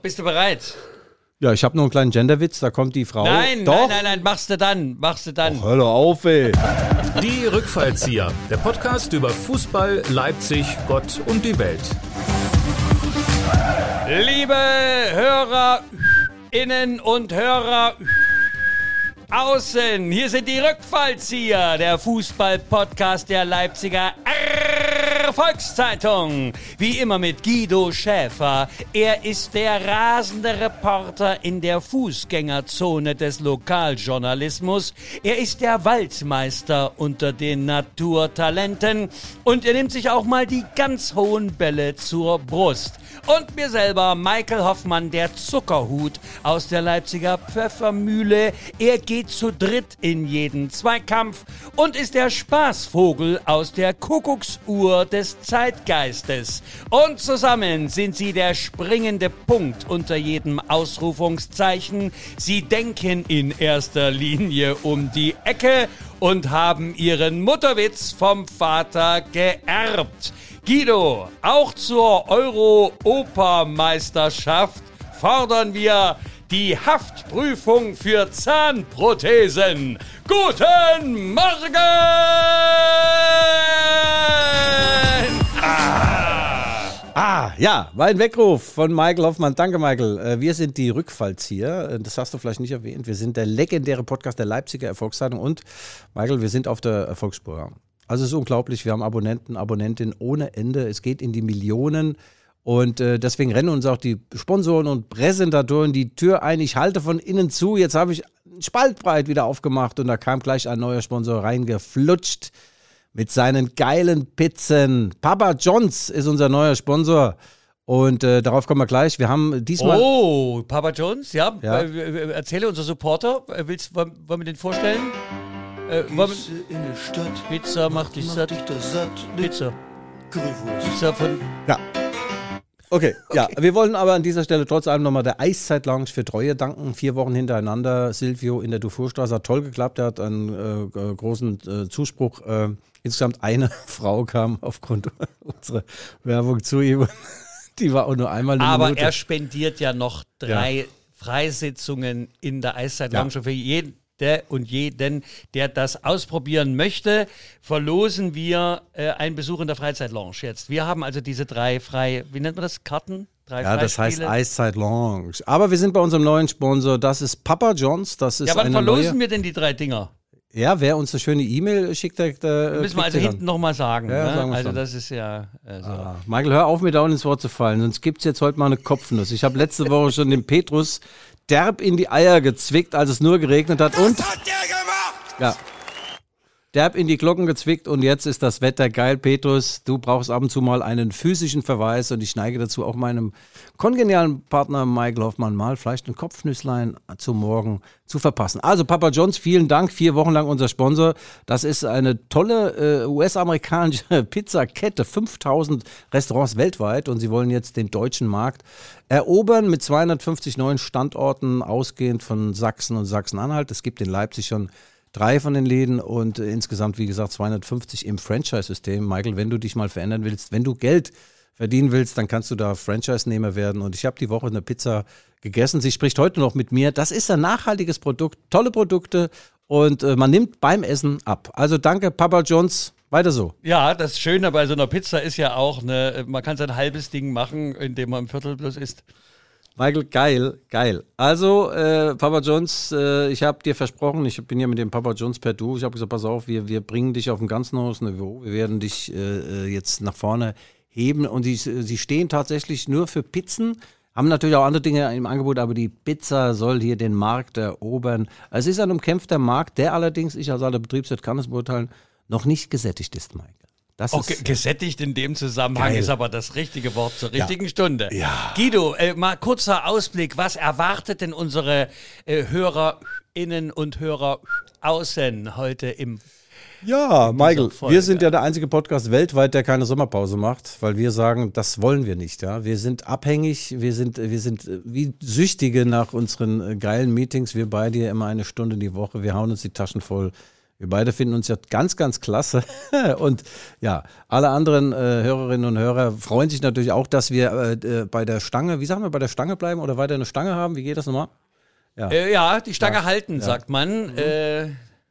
Bist du bereit? Ja, ich habe noch einen kleinen Genderwitz, da kommt die Frau. Nein, Doch. nein, nein, nein, machst du dann, machst du dann. Och, hör doch auf, ey. Die Rückfallzieher, der Podcast über Fußball, Leipzig, Gott und die Welt. Liebe Hörerinnen und Hörer außen, hier sind die Rückfallzieher, der Fußball-Podcast der Leipziger Volkszeitung. Wie immer mit Guido Schäfer. Er ist der rasende Reporter in der Fußgängerzone des Lokaljournalismus. Er ist der Waldmeister unter den Naturtalenten. Und er nimmt sich auch mal die ganz hohen Bälle zur Brust. Und mir selber, Michael Hoffmann, der Zuckerhut aus der Leipziger Pfeffermühle. Er geht zu dritt in jeden Zweikampf und ist der Spaßvogel aus der Kuckucksuhr des Zeitgeistes. Und zusammen sind sie der springende Punkt unter jedem Ausrufungszeichen. Sie denken in erster Linie um die Ecke und haben ihren Mutterwitz vom Vater geerbt. Guido, auch zur Euro-Opermeisterschaft fordern wir die Haftprüfung für Zahnprothesen. Guten Morgen! Ah, ja, war ein Weckruf von Michael Hoffmann. Danke, Michael. Äh, Wir sind die Rückfallzieher. Äh, Das hast du vielleicht nicht erwähnt. Wir sind der legendäre Podcast der Leipziger Erfolgszeitung und, Michael, wir sind auf der Erfolgsspur. Also es ist unglaublich. Wir haben Abonnenten, Abonnentinnen ohne Ende. Es geht in die Millionen. Und äh, deswegen rennen uns auch die Sponsoren und Präsentatoren die Tür ein. Ich halte von innen zu. Jetzt habe ich einen Spaltbreit wieder aufgemacht und da kam gleich ein neuer Sponsor reingeflutscht mit seinen geilen Pizzen. Papa Johns ist unser neuer Sponsor. Und äh, darauf kommen wir gleich. Wir haben diesmal. Oh, Papa Jones, ja. Ja. Äh, äh, erzähle unser Supporter. Äh, Willst, wollen, wollen wir den vorstellen? Äh, wollen Pizza in der Stadt. Pizza macht dich satt. dich satt. Pizza. Currywurst. Pizza von. Ja. Okay, ja, wir wollen aber an dieser Stelle trotz allem nochmal der Eiszeit Lounge für Treue danken. Vier Wochen hintereinander. Silvio in der Dufourstraße hat toll geklappt. Er hat einen äh, äh, großen äh, Zuspruch. Äh, insgesamt eine Frau kam aufgrund unserer Werbung zu ihm. Die war auch nur einmal eine Aber Minute. er spendiert ja noch drei Freisitzungen in der Eiszeit Ja. Lounge für jeden und jeden, der das ausprobieren möchte, verlosen wir äh, einen Besuch in der Freizeit Lounge jetzt. Wir haben also diese drei frei, wie nennt man das? Karten? Drei Ja, das heißt. Eiszeit Lounge. Aber wir sind bei unserem neuen Sponsor. Das ist Papa John's. Das ist Ja, wann verlosen neue. wir denn die drei Dinger? Ja, wer uns eine schöne E-Mail schickt, der, der Müssen wir also hinten nochmal sagen. Ja, ne? sagen also schon. das ist ja äh, so. Ah, Michael, hör auf, mir dauernd ins Wort zu fallen, sonst gibt's jetzt heute mal eine Kopfnuss. Ich habe letzte Woche schon den Petrus derb in die Eier gezwickt, als es nur geregnet hat. Und hat der gemacht? ja, derb in die Glocken gezwickt und jetzt ist das Wetter geil, Petrus. Du brauchst ab und zu mal einen physischen Verweis und ich neige dazu, auch meinem kongenialen Partner Michael Hoffmann mal vielleicht ein Kopfnüsslein zum Morgen zu verpassen. Also Papa Johns, vielen Dank, vier Wochen lang unser Sponsor. Das ist eine tolle äh, US-amerikanische Pizzakette, 5000 Restaurants weltweit und sie wollen jetzt den deutschen Markt erobern mit 250 neuen Standorten, ausgehend von Sachsen und Sachsen-Anhalt. Es gibt in Leipzig schon drei von den Läden und äh, insgesamt, wie gesagt, 250 im Franchise-System. Michael, wenn du dich mal verändern willst, wenn du Geld verdienen willst, dann kannst du da Franchise-Nehmer werden. Und ich habe die Woche eine Pizza gegessen. Sie spricht heute noch mit mir. Das ist ein nachhaltiges Produkt, tolle Produkte und äh, man nimmt beim Essen ab. Also danke, Papa John's. Weiter so. Ja, das Schöne bei so einer Pizza ist ja auch, ne, man kann sein halbes Ding machen, indem man ein Viertel bloß isst. Michael, geil, geil. Also, äh, Papa John's, äh, ich habe dir versprochen, ich bin ja mit dem Papa John's per Du. Ich habe gesagt, pass auf, wir, wir bringen dich auf ein ganz neues Niveau. Wir werden dich äh, äh, jetzt nach vorne heben. Und die, sie stehen tatsächlich nur für Pizzen. Haben natürlich auch andere Dinge im Angebot, aber die Pizza soll hier den Markt erobern. Es ist ein umkämpfter Markt, der allerdings, ich als alter Betriebswirt kann es beurteilen, noch nicht gesättigt ist, Michael. Das Okay, ist, gesättigt in dem Zusammenhang Geil. ist aber das richtige Wort zur richtigen Stunde. Ja. Guido, äh, mal kurzer Ausblick. Was erwartet denn unsere äh, HörerInnen und Hörer außen heute im Ja, Michael, wir sind ja der einzige Podcast weltweit, der keine Sommerpause macht, weil wir sagen, das wollen wir nicht. Ja, wir sind abhängig, wir sind, wir sind äh, wie Süchtige nach unseren äh, geilen Meetings. Wir beide hier immer eine Stunde die Woche. Wir hauen uns die Taschen voll. Wir beide finden uns ja ganz, ganz klasse. Und ja, alle anderen äh, Hörerinnen und Hörer freuen sich natürlich auch, dass wir äh, äh, bei der Stange, wie sagen wir, bei der Stange bleiben oder weiter eine Stange haben. Wie geht das nochmal? Ja, äh, ja die Stange halten, sagt man. Äh,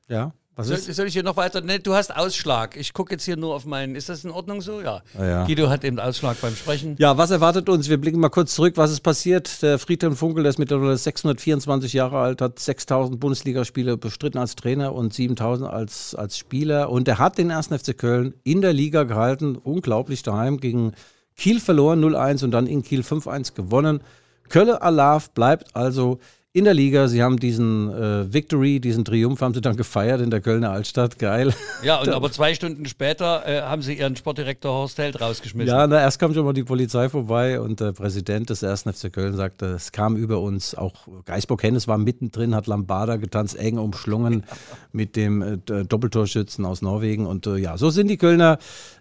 Ja. Was soll, ist? soll ich hier noch weiter? Ne, du hast Ausschlag. Ich gucke jetzt hier nur auf meinen. Ist das in Ordnung so? Ja. Ah, ja. Guido hat eben Ausschlag beim Sprechen. Ja, was erwartet uns? Wir blicken mal kurz zurück, was ist passiert. Der Friedhelm Funkel, der ist mittlerweile 624 Jahre alt, hat 6000 Bundesligaspiele bestritten als Trainer und 7000 als, als Spieler. Und er hat den 1. FC Köln in der Liga gehalten. Unglaublich daheim gegen Kiel verloren 0-1 und dann in Kiel 5-1 gewonnen. Kölle Alav bleibt also in der Liga. Sie haben diesen äh, Victory, diesen Triumph haben sie dann gefeiert in der Kölner Altstadt. Geil. Ja, und aber zwei Stunden später äh, haben sie ihren Sportdirektor Horst Held rausgeschmissen. Ja, na, erst kam schon mal die Polizei vorbei und der Präsident des 1. FC Köln sagte, es kam über uns, auch Geisbock Hennes war mittendrin, hat Lambada getanzt, eng umschlungen mit dem äh, Doppeltorschützen aus Norwegen und äh, ja, so sind die Kölner.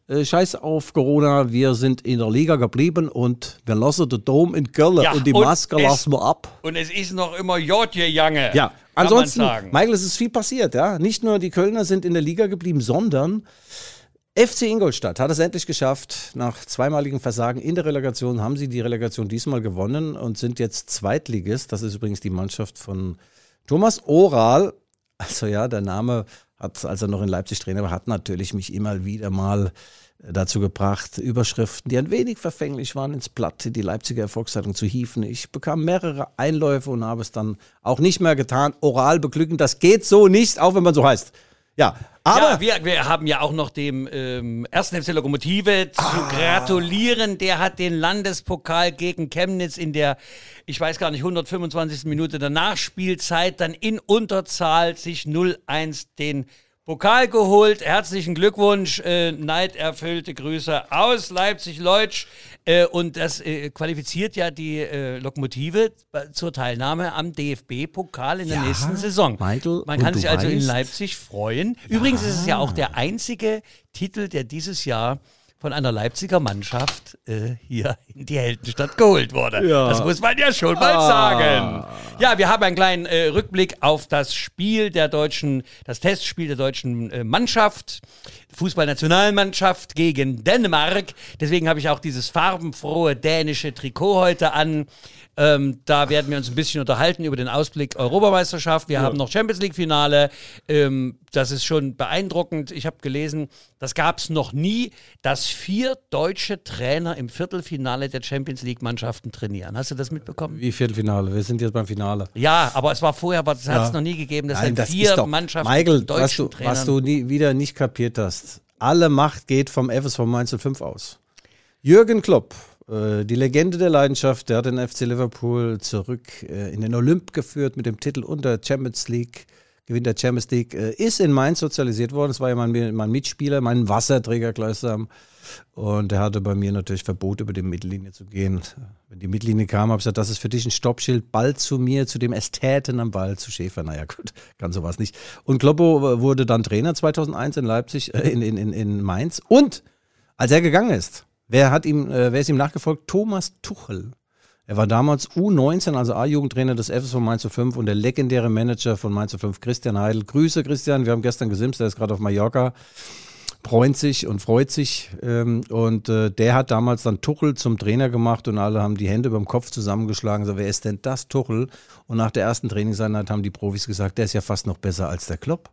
Äh, Scheiß auf Corona, wir sind in der Liga geblieben und wir lassen den Dom in Köln Ja, und die und Maske es- lassen wir ab. Und es ist noch immer Jotje Jange. Ja, ansonsten. Michael, es ist viel passiert, ja. Nicht nur die Kölner sind in der Liga geblieben, sondern FC Ingolstadt hat es endlich geschafft. Nach zweimaligem Versagen in der Relegation haben sie die Relegation diesmal gewonnen und sind jetzt Zweitligist. Das ist übrigens die Mannschaft von Thomas Oral. Also ja, der Name hat, als er noch in Leipzig Trainer war, hat natürlich mich immer wieder mal äh, dazu gebracht, Überschriften, die ein wenig verfänglich waren, ins Blatt, die Leipziger Erfolgszeitung zu hieven. Ich bekam mehrere Einläufe und habe es dann auch nicht mehr getan. Oral beglücken, das geht so nicht, auch wenn man so heißt. Ja, aber ja, wir, wir haben ja auch noch dem ähm, ersten FC Lokomotive zu Ah. gratulieren. Der hat den Landespokal gegen Chemnitz in der, ich weiß gar nicht, 125. Minute der Nachspielzeit dann in Unterzahl sich 0-1 den Pokal geholt. Herzlichen Glückwunsch, äh, neiderfüllte Grüße aus Leipzig-Leutsch. Äh, und das äh, qualifiziert ja die äh, Lokomotive zur Teilnahme am DFB-Pokal in der Ja, nächsten Saison. Michael, Man kann sich also in Leipzig freuen. Übrigens ist es ja auch der einzige Titel, der dieses Jahr von einer Leipziger Mannschaft äh, hier in die Heldenstadt geholt wurde. Ja. Das muss man ja schon mal Ah. sagen. Ja, wir haben einen kleinen äh, Rückblick auf das Spiel der deutschen, das Testspiel der deutschen äh, Mannschaft, Fußballnationalmannschaft gegen Dänemark. Deswegen habe ich auch dieses farbenfrohe dänische Trikot heute an. Ähm, da werden wir uns ein bisschen unterhalten über den Ausblick Europameisterschaft. Wir haben noch Champions League Finale. Ähm, das ist schon beeindruckend. Ich habe gelesen, das gab es noch nie, dass vier deutsche Trainer im Viertelfinale der Champions League Mannschaften trainieren. Hast du das mitbekommen? wie Viertelfinale, wir sind jetzt beim Finale. Ja, aber es war vorher, das hat es Ja. noch nie gegeben, dass Nein, das vier doch, Mannschaften Michael, mit was deutschen du, Trainern. was du nie, wieder nicht kapiert hast. Alle Macht geht vom FSV Mainz 05 aus. Jürgen Klopp, äh, die Legende der Leidenschaft, der hat den FC Liverpool zurück äh, in den Olymp geführt mit dem Titel und der Champions League. Gewinn der Champions League, äh, ist in Mainz sozialisiert worden. Das war ja mein, mein Mitspieler, mein Wasserträger gleichsam. Und er hatte bei mir natürlich Verbot, über die Mittellinie zu gehen. Wenn die Mittellinie kam, habe ich gesagt, das ist für dich ein Stoppschild, bald zu mir, zu dem Ästheten am Ball, zu Schäfer. Naja, gut, kann sowas nicht. Und Kloppo wurde dann Trainer 2001 in Leipzig, äh, in, in, in, in Mainz. Und als er gegangen ist, wer, hat ihm, äh, wer ist ihm nachgefolgt? Thomas Tuchel. Er war damals U19, also A-Jugendtrainer des FSV Mainz 05 und der legendäre Manager von Mainz 05, Christian Heidel. Grüße, Christian. Wir haben gestern gesimst, er ist gerade auf Mallorca freut sich und freut sich. Ähm, und äh, der hat damals dann Tuchel zum Trainer gemacht und alle haben die Hände beim Kopf zusammengeschlagen. So, wer ist denn das Tuchel? Und nach der ersten Trainingseinheit haben die Profis gesagt, der ist ja fast noch besser als der Klopp.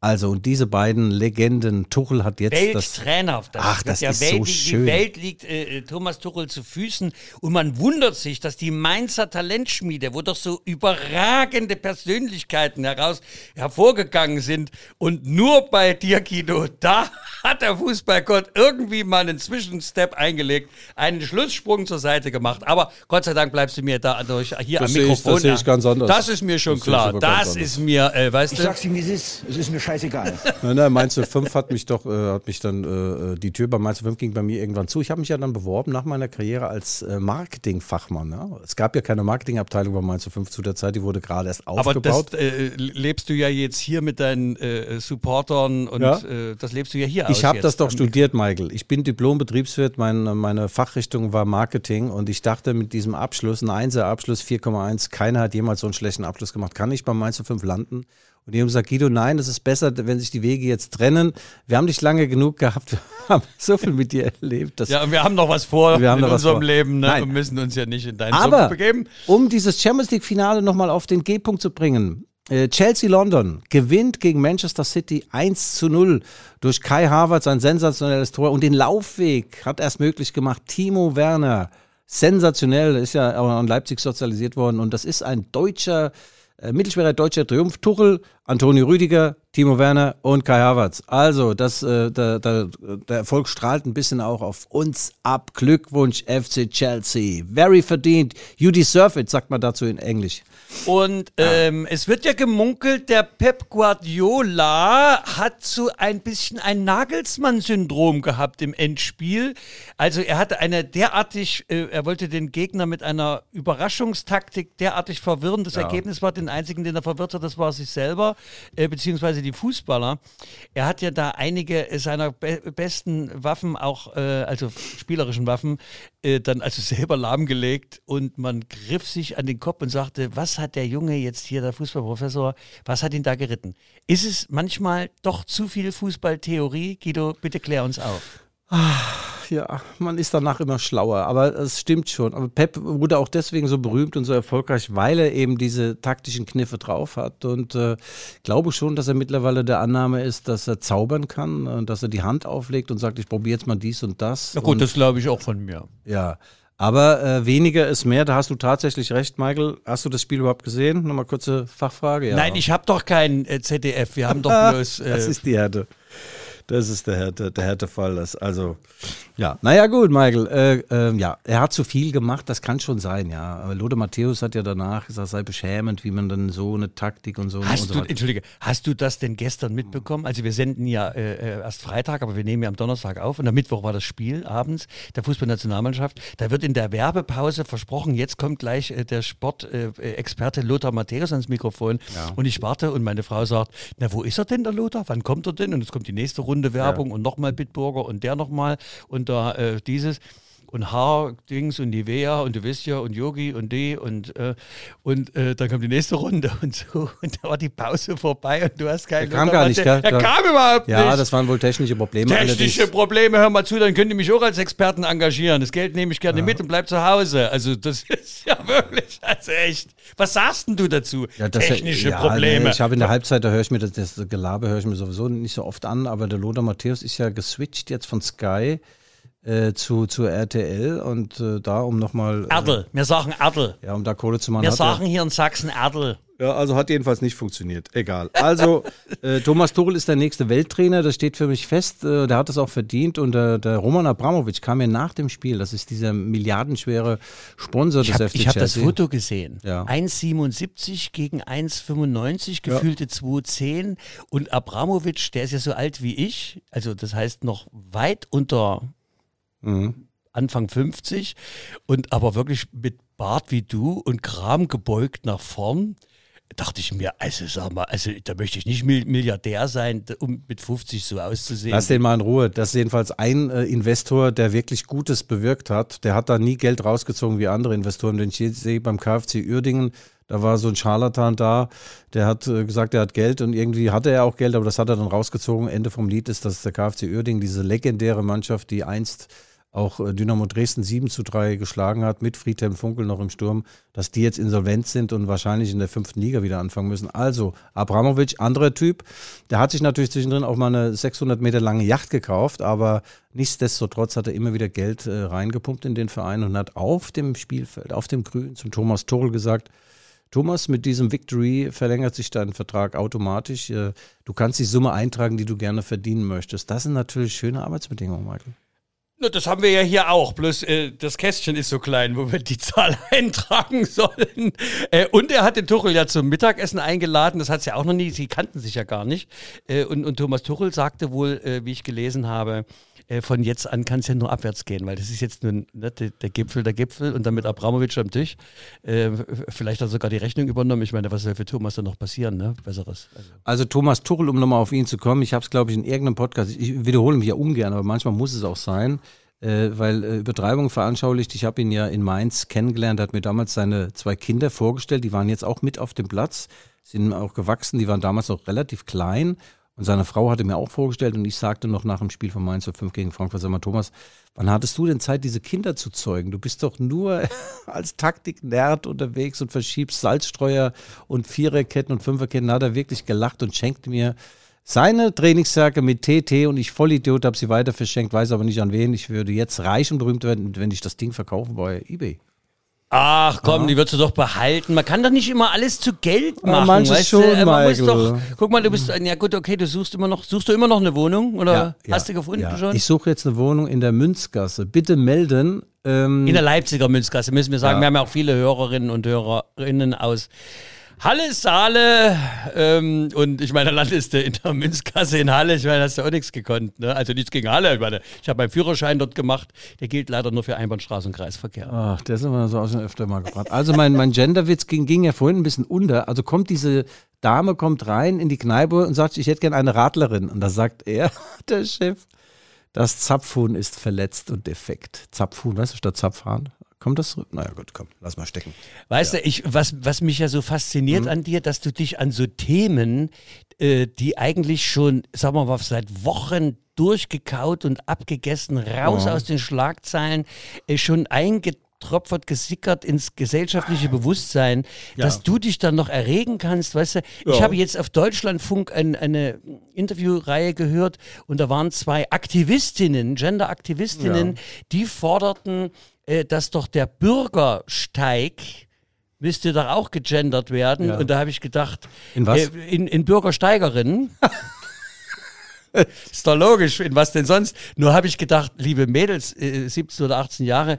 Also, und diese beiden Legenden, Tuchel hat jetzt das. Welttrainer. Das Ach, das ja ist Welt, so schön. Die Welt liegt äh, Thomas Tuchel zu Füßen und man wundert sich, dass die Mainzer Talentschmiede, wo doch so überragende Persönlichkeiten heraus hervorgegangen sind und nur bei dir, Guido, da hat der Fußballgott irgendwie mal einen Zwischenstep eingelegt, einen Schlusssprung zur Seite gemacht. Aber Gott sei Dank bleibst du mir da durch, hier Das am Mikrofon. ich ganz anders. Das ist mir schon Das ich klar. aber ganz Das ist mir, äh, weißt Ich du. sag's ihm, wie es ist. Es ist mir scheißegal. Nein, nein, Mainz 05 hat mich doch, äh, hat mich dann, äh, die Tür bei Mainz 05 ging bei mir irgendwann zu. Ich habe mich ja dann beworben nach meiner Karriere als äh, Marketingfachmann. Ja. Es gab ja keine Marketingabteilung bei Mainz 05 zu der Zeit, die wurde gerade erst Aber aufgebaut. das äh, lebst du ja jetzt hier mit deinen äh, Supportern und Ja. äh, das lebst du ja hier. Ich habe das doch studiert, Michael. Ich bin Diplom-Betriebswirt, meine, meine Fachrichtung war Marketing und ich dachte mit diesem Abschluss, ein Einser-Abschluss, 4,1, keiner hat jemals so einen schlechten Abschluss gemacht. Kann ich bei Mainz 05 landen? Und die haben gesagt, Guido, nein, das ist besser, wenn sich die Wege jetzt trennen. Wir haben dich lange genug gehabt, wir haben so viel mit dir erlebt. dass- Ja, wir haben noch was vor Wir haben in unserem vor. Leben ne? Nein. und müssen uns ja nicht in deinen Aber Sumpf begeben. um dieses Champions League-Finale nochmal auf den G-Punkt zu bringen. äh, Chelsea London gewinnt gegen Manchester City 1 zu 0 durch Kai Havertz ein sensationelles Tor und den Laufweg hat erst möglich gemacht Timo Werner. Sensationell, ist ja auch in Leipzig sozialisiert worden und das ist ein deutscher, äh, mittelschwerer deutscher Triumph. Tuchel, Antonio Rüdiger, Timo Werner und Kai Havertz. Also, das, äh, der, der, der Erfolg strahlt ein bisschen auch auf uns ab. Glückwunsch, FC Chelsea. Very verdient. You deserve it, sagt man dazu in Englisch. Und ähm, es wird ja gemunkelt, der Pep Guardiola hat so ein bisschen ein Nagelsmann-Syndrom gehabt im Endspiel. Also er hatte eine derartig, äh, er wollte den Gegner mit einer Überraschungstaktik derartig verwirren. Das Ergebnis war, den einzigen, den er verwirrt hat, das war sich selber, äh, beziehungsweise die Fußballer. Er hat ja da einige seiner be besten Waffen, auch äh, also spielerischen Waffen, äh, dann also selber lahmgelegt und man griff sich an den Kopf und sagte, was hat der Junge jetzt hier, der Fußballprofessor, was hat ihn da geritten? Ist es manchmal doch zu viel Fußballtheorie? Guido, bitte klär uns auf. Ja, man ist danach immer schlauer, aber es stimmt schon. Aber Pep wurde auch deswegen so berühmt und so erfolgreich, weil er eben diese taktischen Kniffe drauf hat. Und äh, glaube schon, dass er mittlerweile der Annahme ist, dass er zaubern kann, und dass er die Hand auflegt und sagt, ich probiere jetzt mal dies und das. Na gut, und, das glaube ich auch von mir. ja. Aber äh, weniger ist mehr, da hast du tatsächlich recht, Michael. Hast du das Spiel überhaupt gesehen? Nochmal kurze Fachfrage. Ja. Nein, ich habe doch kein äh, ZDF. Wir haben doch bloß. Äh, Das ist die Härte. Das ist der Härte, der Härtefall. Das, also, ja. Naja, gut, Michael. Äh, äh, ja, er hat zu viel gemacht, das kann schon sein, ja. Aber Lode Matthäus hat ja danach gesagt, sei beschämend, wie man dann so eine Taktik und so und Hast so du. Entschuldige, hast du das denn gestern mitbekommen? Also wir senden ja äh, äh, erst Freitag, aber wir nehmen ja am Donnerstag auf und am Mittwoch war das Spiel abends der Fußballnationalmannschaft. Da wird in der Werbepause versprochen, jetzt kommt gleich äh, der Sportexperte äh, Lothar Matthäus ans Mikrofon und ich warte und meine Frau sagt, na wo ist er denn der Lothar? Wann kommt er denn? Und es kommt die nächste Runde Werbung und nochmal Bitburger und der nochmal und da äh, dieses und Haardings und Nivea und du wisst ja und Yogi und die und äh, und äh, dann kam die nächste Runde und so und da war die Pause vorbei und du hast keinen Der kam gar nicht, gell? der kam überhaupt Ja, nicht. das waren wohl technische Probleme. Technische allerdings. Probleme, hör mal zu, dann könnt ihr mich auch als Experten engagieren. Das Geld nehme ich gerne mit und bleib zu Hause. Also das ist ja wirklich, also echt. Was sagst denn du dazu? Ja, das- Technische ja, Probleme. Nee, ich habe in der Halbzeit, da höre ich mir das, das Gelaber höre ich mir sowieso nicht so oft an, aber der Lothar Matthäus ist ja geswitcht jetzt von Sky äh, zu, zu RTL und äh, da um nochmal äh, Erdl, wir sagen Erdl. ja, um da Kohle zu machen. Wir er- sagen hier in Sachsen Erdl. Ja, also hat jedenfalls nicht funktioniert. Egal. Also, äh, Thomas Tuchel ist der nächste Welttrainer, das steht für mich fest. Äh, der hat es auch verdient. Und äh, der Roman Abramovic kam mir nach dem Spiel. Das ist dieser milliardenschwere Sponsor Ich des habe FC hab das Chelsea. Foto gesehen. Ja. 1,77 gegen 1,95, gefühlte 2,10. Und Abramowitsch, der ist ja so alt wie ich, also das heißt noch weit unter Mhm. Anfang 50 und aber wirklich mit Bart wie du und Kram gebeugt nach vorn. Dachte ich mir, also sag mal, also da möchte ich nicht Mil- Milliardär sein, um mit 50 so auszusehen. Lass den mal in Ruhe. Das ist jedenfalls ein äh, Investor, der wirklich Gutes bewirkt hat. Der hat da nie Geld rausgezogen wie andere Investoren. Wenn ich jetzt sehe beim KfC Uerdingen, da war so ein Scharlatan da, der hat äh, gesagt, er hat Geld und irgendwie hatte er auch Geld, aber das hat er dann rausgezogen. Ende vom Lied ist, dass der KfC Uerdingen, diese legendäre Mannschaft, die einst auch äh, Dynamo Dresden 7 zu 3 geschlagen hat, mit Friedhelm Funkel noch im Sturm, dass die jetzt insolvent sind und wahrscheinlich in der fünften Liga wieder anfangen müssen. Also, Abramovic, anderer Typ, der hat sich natürlich zwischendrin auch mal eine 600 Meter lange Yacht gekauft, aber nichtsdestotrotz hat er immer wieder Geld äh, reingepumpt in den Verein und hat auf dem Spielfeld, auf dem Grün zum Thomas Tuchel gesagt, Thomas, mit diesem Victory verlängert sich dein Vertrag automatisch. Äh, Du kannst die Summe eintragen, die du gerne verdienen möchtest. Das sind natürlich schöne Arbeitsbedingungen, Michael. Na, das haben wir ja hier auch, bloß äh, das Kästchen ist so klein, wo wir die Zahl eintragen sollen. Äh, und er hat den Tuchel ja zum Mittagessen eingeladen, das hat es ja auch noch nie, sie kannten sich ja gar nicht. Äh, und, und Thomas Tuchel sagte wohl, äh, wie ich gelesen habe, äh, von jetzt an kann es ja nur abwärts gehen, weil das ist jetzt nun ne, der, Gipfel der Gipfel und dann mit Abramowitsch am Tisch. Äh, vielleicht hat er sogar die Rechnung übernommen. Ich meine, was soll für Thomas dann noch passieren, ne? Besseres. Also. Also Thomas Tuchel, um nochmal auf ihn zu kommen, ich habe es, glaube ich, in irgendeinem Podcast, ich wiederhole mich ja ungern, aber manchmal muss es auch sein, äh, weil äh, Übertreibung veranschaulicht, ich habe ihn ja in Mainz kennengelernt, er hat mir damals seine zwei Kinder vorgestellt, die waren jetzt auch mit auf dem Platz. sind auch gewachsen, die waren damals noch relativ klein. Und seine Frau hatte mir auch vorgestellt und ich sagte noch nach dem Spiel von Mainz 05 gegen Frankfurt, sag mal, Thomas, wann hattest du denn Zeit, diese Kinder zu zeugen? Du bist doch nur als Taktik-Nerd unterwegs und verschiebst Salzstreuer und Viererketten und Fünferketten. Da hat er wirklich gelacht und schenkte mir seine Trainingsjacke mit TT und ich Vollidiot habe sie weiter verschenkt, weiß aber nicht an wen. Ich würde jetzt reich und berühmt werden, wenn ich das Ding verkaufen bei eBay. Ach komm, die würdest du doch behalten. Man kann doch nicht immer alles zu Geld Ja, machen. manches weißt schon, du? Man muss doch, guck mal, du bist, ja gut, okay, du suchst immer noch, suchst du immer noch eine Wohnung oder hast du gefunden ja. schon? Ich suche jetzt eine Wohnung in der Münzgasse. Bitte melden. Ähm, In der Leipziger Münzgasse müssen wir sagen. Ja. Wir haben ja auch viele Hörerinnen und Hörerinnen aus Halle, Saale ähm, und ich meine, du in der Münzgasse in Halle. Ich meine, hast du auch nichts gekonnt. Ne? Also nichts gegen Halle. Ich meine, ich habe meinen Führerschein dort gemacht. Der gilt leider nur für Einbahnstraße und Kreisverkehr. Ach, der ist immer so auch schon öfter mal gebracht. Also mein, mein Genderwitz ging, ging ja vorhin ein bisschen unter. Also kommt diese Dame kommt rein in die Kneipe und sagt, ich hätte gerne eine Radlerin. Und da sagt er, der Chef, das Zapfhuhn ist verletzt und defekt. Zapfhuhn, weißt du, statt Zapfhahn. Kommt das? zurück? Naja, gut, komm, lass mal stecken. Weißt du, ich, was, was mich ja so fasziniert an dir, dass du dich an so Themen, äh, die eigentlich schon, sagen wir mal, seit Wochen durchgekaut und abgegessen, raus aus den Schlagzeilen, äh, schon eingetropft, gesickert ins gesellschaftliche Bewusstsein, dass du dich dann noch erregen kannst, weißt du, ich habe jetzt auf Deutschlandfunk ein, eine Interviewreihe gehört und da waren zwei Aktivistinnen, Gender-Aktivistinnen, die forderten, äh, dass doch der Bürgersteig müsste doch auch gegendert werden. Ja. Und da habe ich gedacht, In was? Äh, in, in Bürgersteigerinnen. Ist doch logisch, in was denn sonst? Nur habe ich gedacht, liebe Mädels, äh, 17 oder 18 Jahre,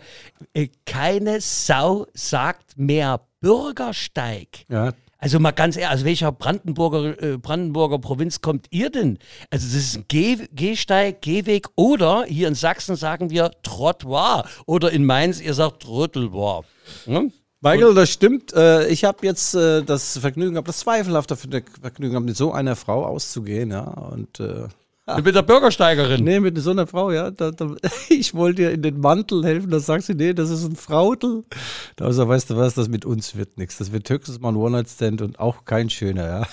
äh, keine Sau sagt mehr Bürgersteig. Ja, Also mal ganz ehrlich, aus welcher Brandenburger, äh, Brandenburger Provinz kommt ihr denn? Also das ist ein Geh Gehsteig, Gehweg oder hier in Sachsen sagen wir Trottoir oder in Mainz ihr sagt Trottelboir. Hm? Michael, das stimmt. Äh, ich habe jetzt äh, das Vergnügen gehabt, das zweifelhafte Vergnügen gehabt, mit so einer Frau auszugehen, ja. Und äh, Mit der Bürgersteigerin. Nee, mit so einer Frau, ja. Da, da, ich wollte ihr in den Mantel helfen, da sagt sie, nee, das ist ein Frautel. Da also, weißt du was, das mit uns wird nichts. Das wird höchstens mal ein One-Night-Stand und auch kein schöner, ja.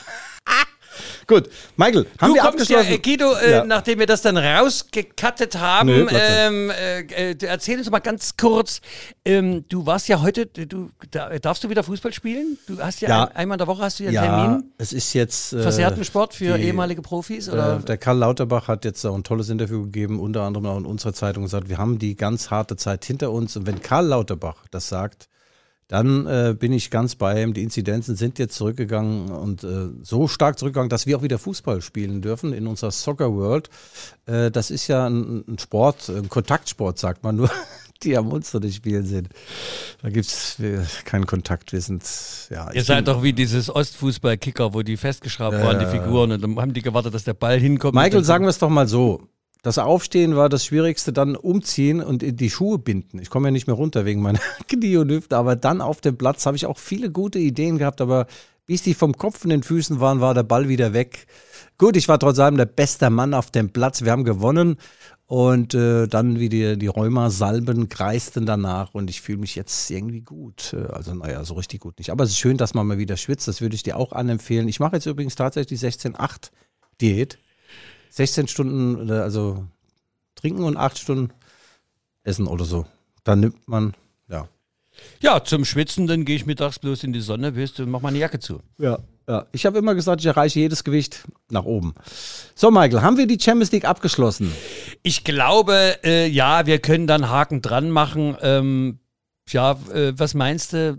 Gut, Michael, haben Du wir kommst ja, abgeschlossen? äh, Guido, äh, Ja. nachdem wir das dann rausgekattet haben, Nö, ähm, äh, äh, erzähl uns mal ganz kurz, ähm, du warst ja heute, du, da, darfst du wieder Fußball spielen? Du hast ja, Ja. Ein, einmal in der Woche hast du ja einen ja, Termin. es ist jetzt. Äh, Versehrten Sport für die- ehemalige Profis? Oder? Äh, der Karl Lauterbach hat jetzt auch ein tolles Interview gegeben, unter anderem auch in unserer Zeitung gesagt, wir haben die ganz harte Zeit hinter uns. Und wenn Karl Lauterbach das sagt, dann äh, bin ich ganz bei ihm. Die Inzidenzen sind jetzt zurückgegangen und äh, so stark zurückgegangen, dass wir auch wieder Fußball spielen dürfen in unserer Soccer World. Äh, das ist ja ein, ein Sport, ein Kontaktsport, sagt man nur. Die am Monster nicht spielen sind. Da gibt es keinen Kontakt. Wir sind, ja. Ihr seid doch wie dieses Ostfußball-Kicker, wo die festgeschraubt waren, die. Figuren, und dann haben die gewartet, dass der Ball hinkommt. Michael, sagen wir es doch mal so. Das Aufstehen war das Schwierigste, dann umziehen und in die Schuhe binden. Ich komme ja nicht mehr runter wegen meiner Knie und Hüfte, aber dann auf dem Platz habe ich auch viele gute Ideen gehabt, aber bis die vom Kopf in den Füßen waren, war der Ball wieder weg. Gut, ich war trotz allem der beste Mann auf dem Platz. Wir haben gewonnen und äh, dann wie die, die Rheuma-Salben kreisten danach und ich fühle mich jetzt irgendwie gut. Äh, Also naja, so richtig gut nicht. Aber es ist schön, dass man mal wieder schwitzt. Das würde ich dir auch anempfehlen. Ich mache jetzt übrigens tatsächlich die 16-8-Diät. 16 Stunden, äh, also trinken und 8 Stunden essen oder so. Dann nimmt man, ja. Ja, zum Schwitzen, dann gehe ich mittags bloß in die Sonne, weißt du, mach meine Jacke zu. Ja, ja. Ich habe immer gesagt, ich erreiche jedes Gewicht nach oben. So, Michael, haben wir die Champions League abgeschlossen? Ich glaube, äh, ja, wir können dann Haken dran machen. Ähm, ja, äh, was meinst du?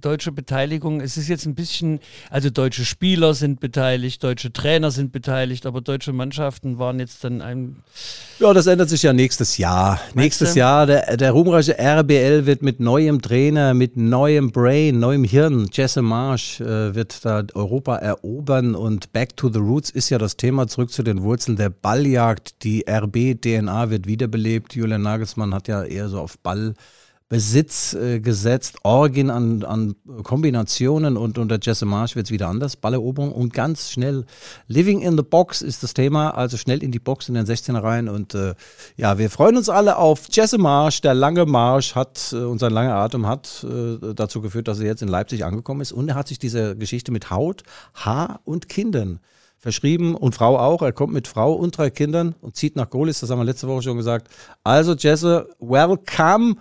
Deutsche Beteiligung? Es ist jetzt ein bisschen, also deutsche Spieler sind beteiligt, deutsche Trainer sind beteiligt, aber deutsche Mannschaften waren jetzt dann ein. Ja, das ändert sich ja nächstes Jahr. nächstes du? Jahr, der, der ruhmreiche RBL wird mit neuem Trainer, mit neuem Brain, neuem Hirn, Jesse Marsch äh, wird da Europa erobern und Back to the Roots ist ja das Thema, zurück zu den Wurzeln der Balljagd. Die RB-DNA wird wiederbelebt. Julian Nagelsmann hat ja eher so auf Ball Besitz äh, gesetzt, Orgien an, an Kombinationen und unter Jesse Marsh wird es wieder anders, Balleroberung und ganz schnell Living in the Box ist das Thema, also schnell in die Box in den 16er rein und äh, ja, wir freuen uns alle auf Jesse Marsh, der lange Marsch hat äh, und sein langer Atem hat äh, dazu geführt, dass er jetzt in Leipzig angekommen ist und er hat sich diese Geschichte mit Haut, Haar und Kindern verschrieben und Frau auch. Er kommt mit Frau und drei Kindern und zieht nach Golis. Das haben wir letzte Woche schon gesagt. Also Jesse, welcome.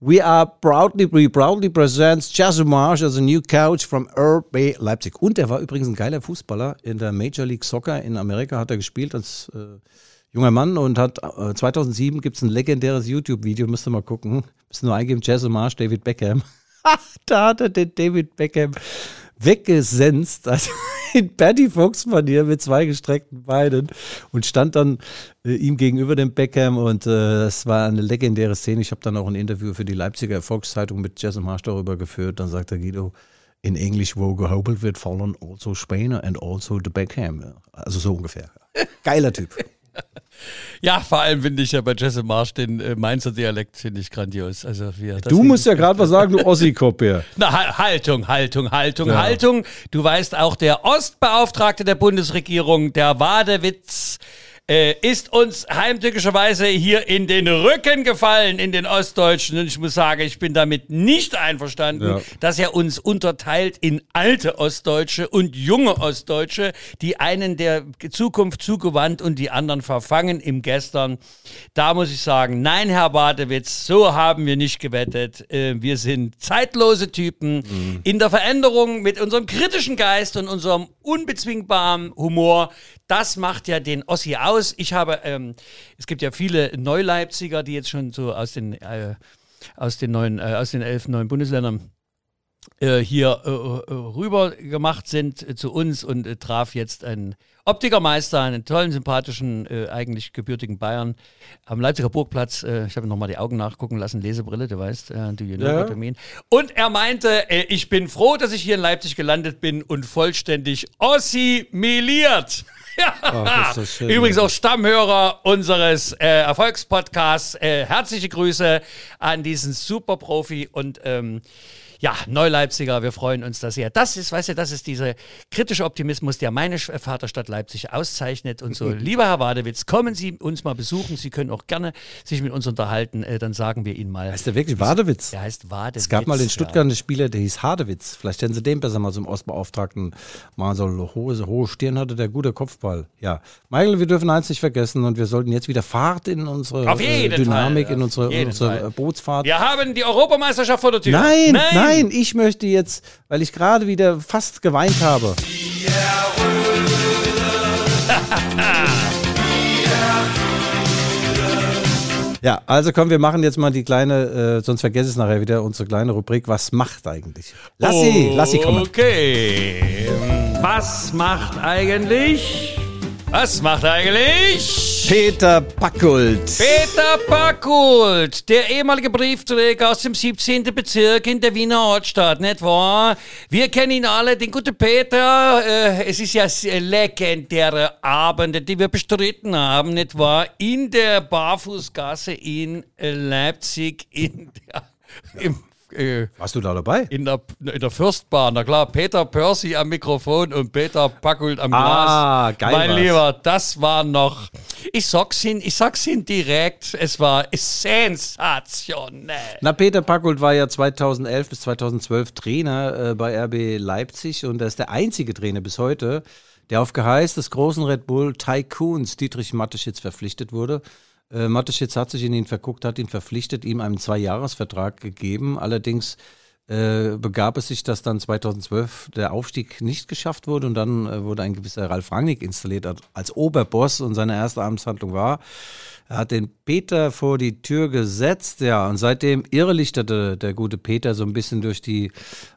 We are proudly, we proudly presents Jesse Marsh as a new coach from RB Leipzig. Und er war übrigens ein geiler Fußballer in der Major League Soccer in Amerika. Hat er gespielt als äh, junger Mann und hat äh, 2007 gibt es ein legendäres YouTube-Video. Müsst ihr mal gucken. Müsst nur eingeben: Jesse Marsh, David Beckham. da hat er den David Beckham weggesenzt, also in Patty Fox-Manier mit zwei gestreckten Beinen und stand dann äh, ihm gegenüber dem Beckham und äh, es war eine legendäre Szene. Ich habe dann auch ein Interview für die Leipziger Erfolgszeitung mit Jason Marsh darüber geführt. Dann sagt der Guido, in Englisch, wo gehobelt wird, fallen also Späne and also the Beckham. Also so ungefähr. Geiler Typ. Ja, vor allem finde ich ja bei Jesse Marsch den äh, Mainzer Dialekt finde ich grandios. Also wir, du musst ja gerade was sagen, du Ossi-Kopf hier. Na, Haltung, Haltung, Haltung, ja. Haltung. Du weißt auch, der Ostbeauftragte der Bundesregierung, der Wadewitz, äh, ist uns heimtückischerweise hier in den Rücken gefallen in den Ostdeutschen. Und ich muss sagen, ich bin damit nicht einverstanden, ja. dass er uns unterteilt in alte Ostdeutsche und junge Ostdeutsche, die einen der Zukunft zugewandt und die anderen verfangen im Gestern. Da muss ich sagen, nein, Herr Badewitz, so haben wir nicht gewettet. Äh, wir sind zeitlose Typen mhm. in der Veränderung mit unserem kritischen Geist und unserem unbezwingbaren Humor. Das macht ja den Ossi aus. Ich habe, ähm, es gibt ja viele Neuleipziger, die jetzt schon so aus den, äh, aus den neuen, äh, aus den elf neuen Bundesländern äh, hier äh, äh, rüber gemacht sind zu uns und traf jetzt einen Optikermeister, einen tollen, sympathischen, eigentlich gebürtigen Bayern am Leipziger Burgplatz. ich habe nochmal die Augen nachgucken lassen, Lesebrille, du weißt, du you know ja. Termin. Und er meinte, ich bin froh, dass ich hier in Leipzig gelandet bin und vollständig ossimiliert. Ja. Schön, Übrigens auch Stammhörer unseres äh, Erfolgspodcasts. Äh, herzliche Grüße an diesen Superprofi und ähm, ja, Neuleipziger, wir freuen uns da sehr. Das ist, weißt du, das ist dieser kritische Optimismus, der meine Vaterstadt Leipzig auszeichnet und so. Lieber Herr Wadewitz, kommen Sie uns mal besuchen. Sie können auch gerne sich mit uns unterhalten. Äh, dann sagen wir Ihnen mal. Heißt der wirklich Wadewitz? Der heißt Wadewitz. Es gab mal in Stuttgart ja. einen Spieler, der hieß Hadewitz. Vielleicht hätten Sie den besser mal zum Ostbeauftragten mal so eine hohe, hohe Stirn hatte, der gute Kopfball. Ja. Michael, wir dürfen eins nicht vergessen und wir sollten jetzt wieder Fahrt in unsere äh, Dynamik, Fall, in unsere, in unsere Bootsfahrt. Wir haben die Europameisterschaft vor der Tür. Nein, nein. nein. Nein, ich möchte jetzt, weil ich gerade wieder fast geweint habe. Ja, also komm, wir machen jetzt mal die kleine, äh, sonst vergesse ich es nachher wieder, unsere kleine Rubrik. Was macht eigentlich? Lass sie, lass sie kommen. Okay. Was macht eigentlich? Was macht eigentlich? Peter Packult. Peter Packult, der ehemalige Briefträger aus dem 17. Bezirk in der Wiener Ortstadt, nicht wahr? Wir kennen ihn alle, den guten Peter. Äh, es ist ja legendäre Abende, die wir bestritten haben, nicht wahr? In der Barfußgasse in Leipzig, in der, im äh, Warst du da dabei? In der, in der Fürstbahn, na klar, Peter Percy am Mikrofon und Peter Packult am ah, Glas. Geil mein was. Lieber, das war noch, ich sag's Ihnen, ich sag's Ihnen direkt, es war sensationell. Na, Peter Packult war ja 2011 bis 2012 Trainer äh, bei RB Leipzig und er ist der einzige Trainer bis heute, der auf Geheiß des großen Red Bull Tycoons Dietrich Mateschitz verpflichtet wurde. Äh, Mateschitz hat sich in ihn verguckt, hat ihn verpflichtet, ihm einen Zweijahresvertrag gegeben. Allerdings äh, begab es sich, dass dann 2012 der Aufstieg nicht geschafft wurde und dann äh, wurde ein gewisser Ralf Rangnick installiert als Oberboss und seine erste Amtshandlung war, er hat den Peter vor die Tür gesetzt, ja, und seitdem irrlichterte der gute Peter so ein bisschen durch die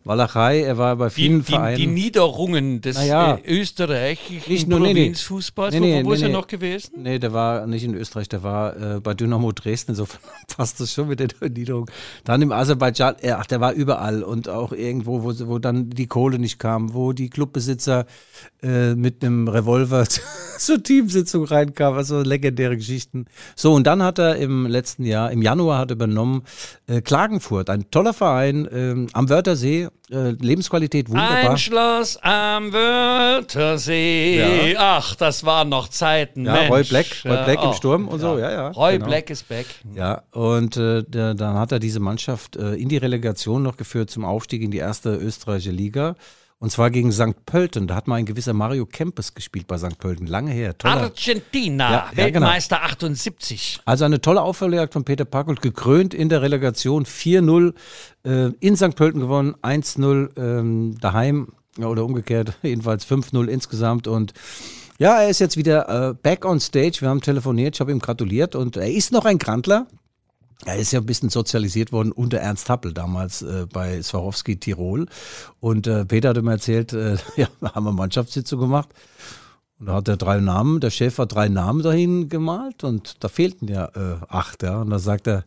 Walachei. Er war bei vielen die, Vereinen. Die, Niederungen des naja, äh, österreichischen nicht nur, Provinzfußballs. Nee, nee, wo, wo nee, ist er noch gewesen? Nee, der war nicht in Österreich, der war äh, bei Dynamo Dresden, insofern passt das schon mit der Niederung. Dann im Aserbaidschan, ach, der war überall überall und auch irgendwo, wo, wo dann die Kohle nicht kam, wo die Clubbesitzer äh, mit einem Revolver zur Teamsitzung reinkamen, also legendäre Geschichten. So, und dann hat er im letzten Jahr, im Januar hat er übernommen, äh, Klagenfurt, ein toller Verein ähm, am Wörthersee, äh, Lebensqualität wunderbar. Ein Schloss am Wörthersee. Ach, das waren noch Zeiten. Ja, Mensch. Roy Black, Roy Ja, Black im oh. Sturm und so, ja, ja. Roy genau. Black is back. Ja, und äh, der, dann hat er diese Mannschaft äh, in die Relegation noch geführt zum Aufstieg in die erste österreichische Liga. Und zwar gegen St. Pölten. Da hat mal ein gewisser Mario Kempes gespielt bei St. Pölten. Lange her. Toller. Argentina, Ja, ja, genau. Weltmeister 78. Also eine tolle Aufholjagd von Peter Packold, gekrönt in der Relegation 4-0 äh, in St. Pölten gewonnen, 1-0 ähm, daheim oder umgekehrt, jedenfalls 5-0 insgesamt und ja, er ist jetzt wieder äh, back on stage. Wir haben telefoniert, ich habe ihm gratuliert und er ist noch ein Grandler. Er ist ja ein bisschen sozialisiert worden unter Ernst Happel damals äh, bei Swarovski Tirol. Und äh, Peter hat mir erzählt, äh, ja, wir haben eine Mannschaftssitzung gemacht. Und da hat er drei Namen, der Chef hat drei Namen dahin gemalt und da fehlten ja äh, acht, ja. Und da sagt er,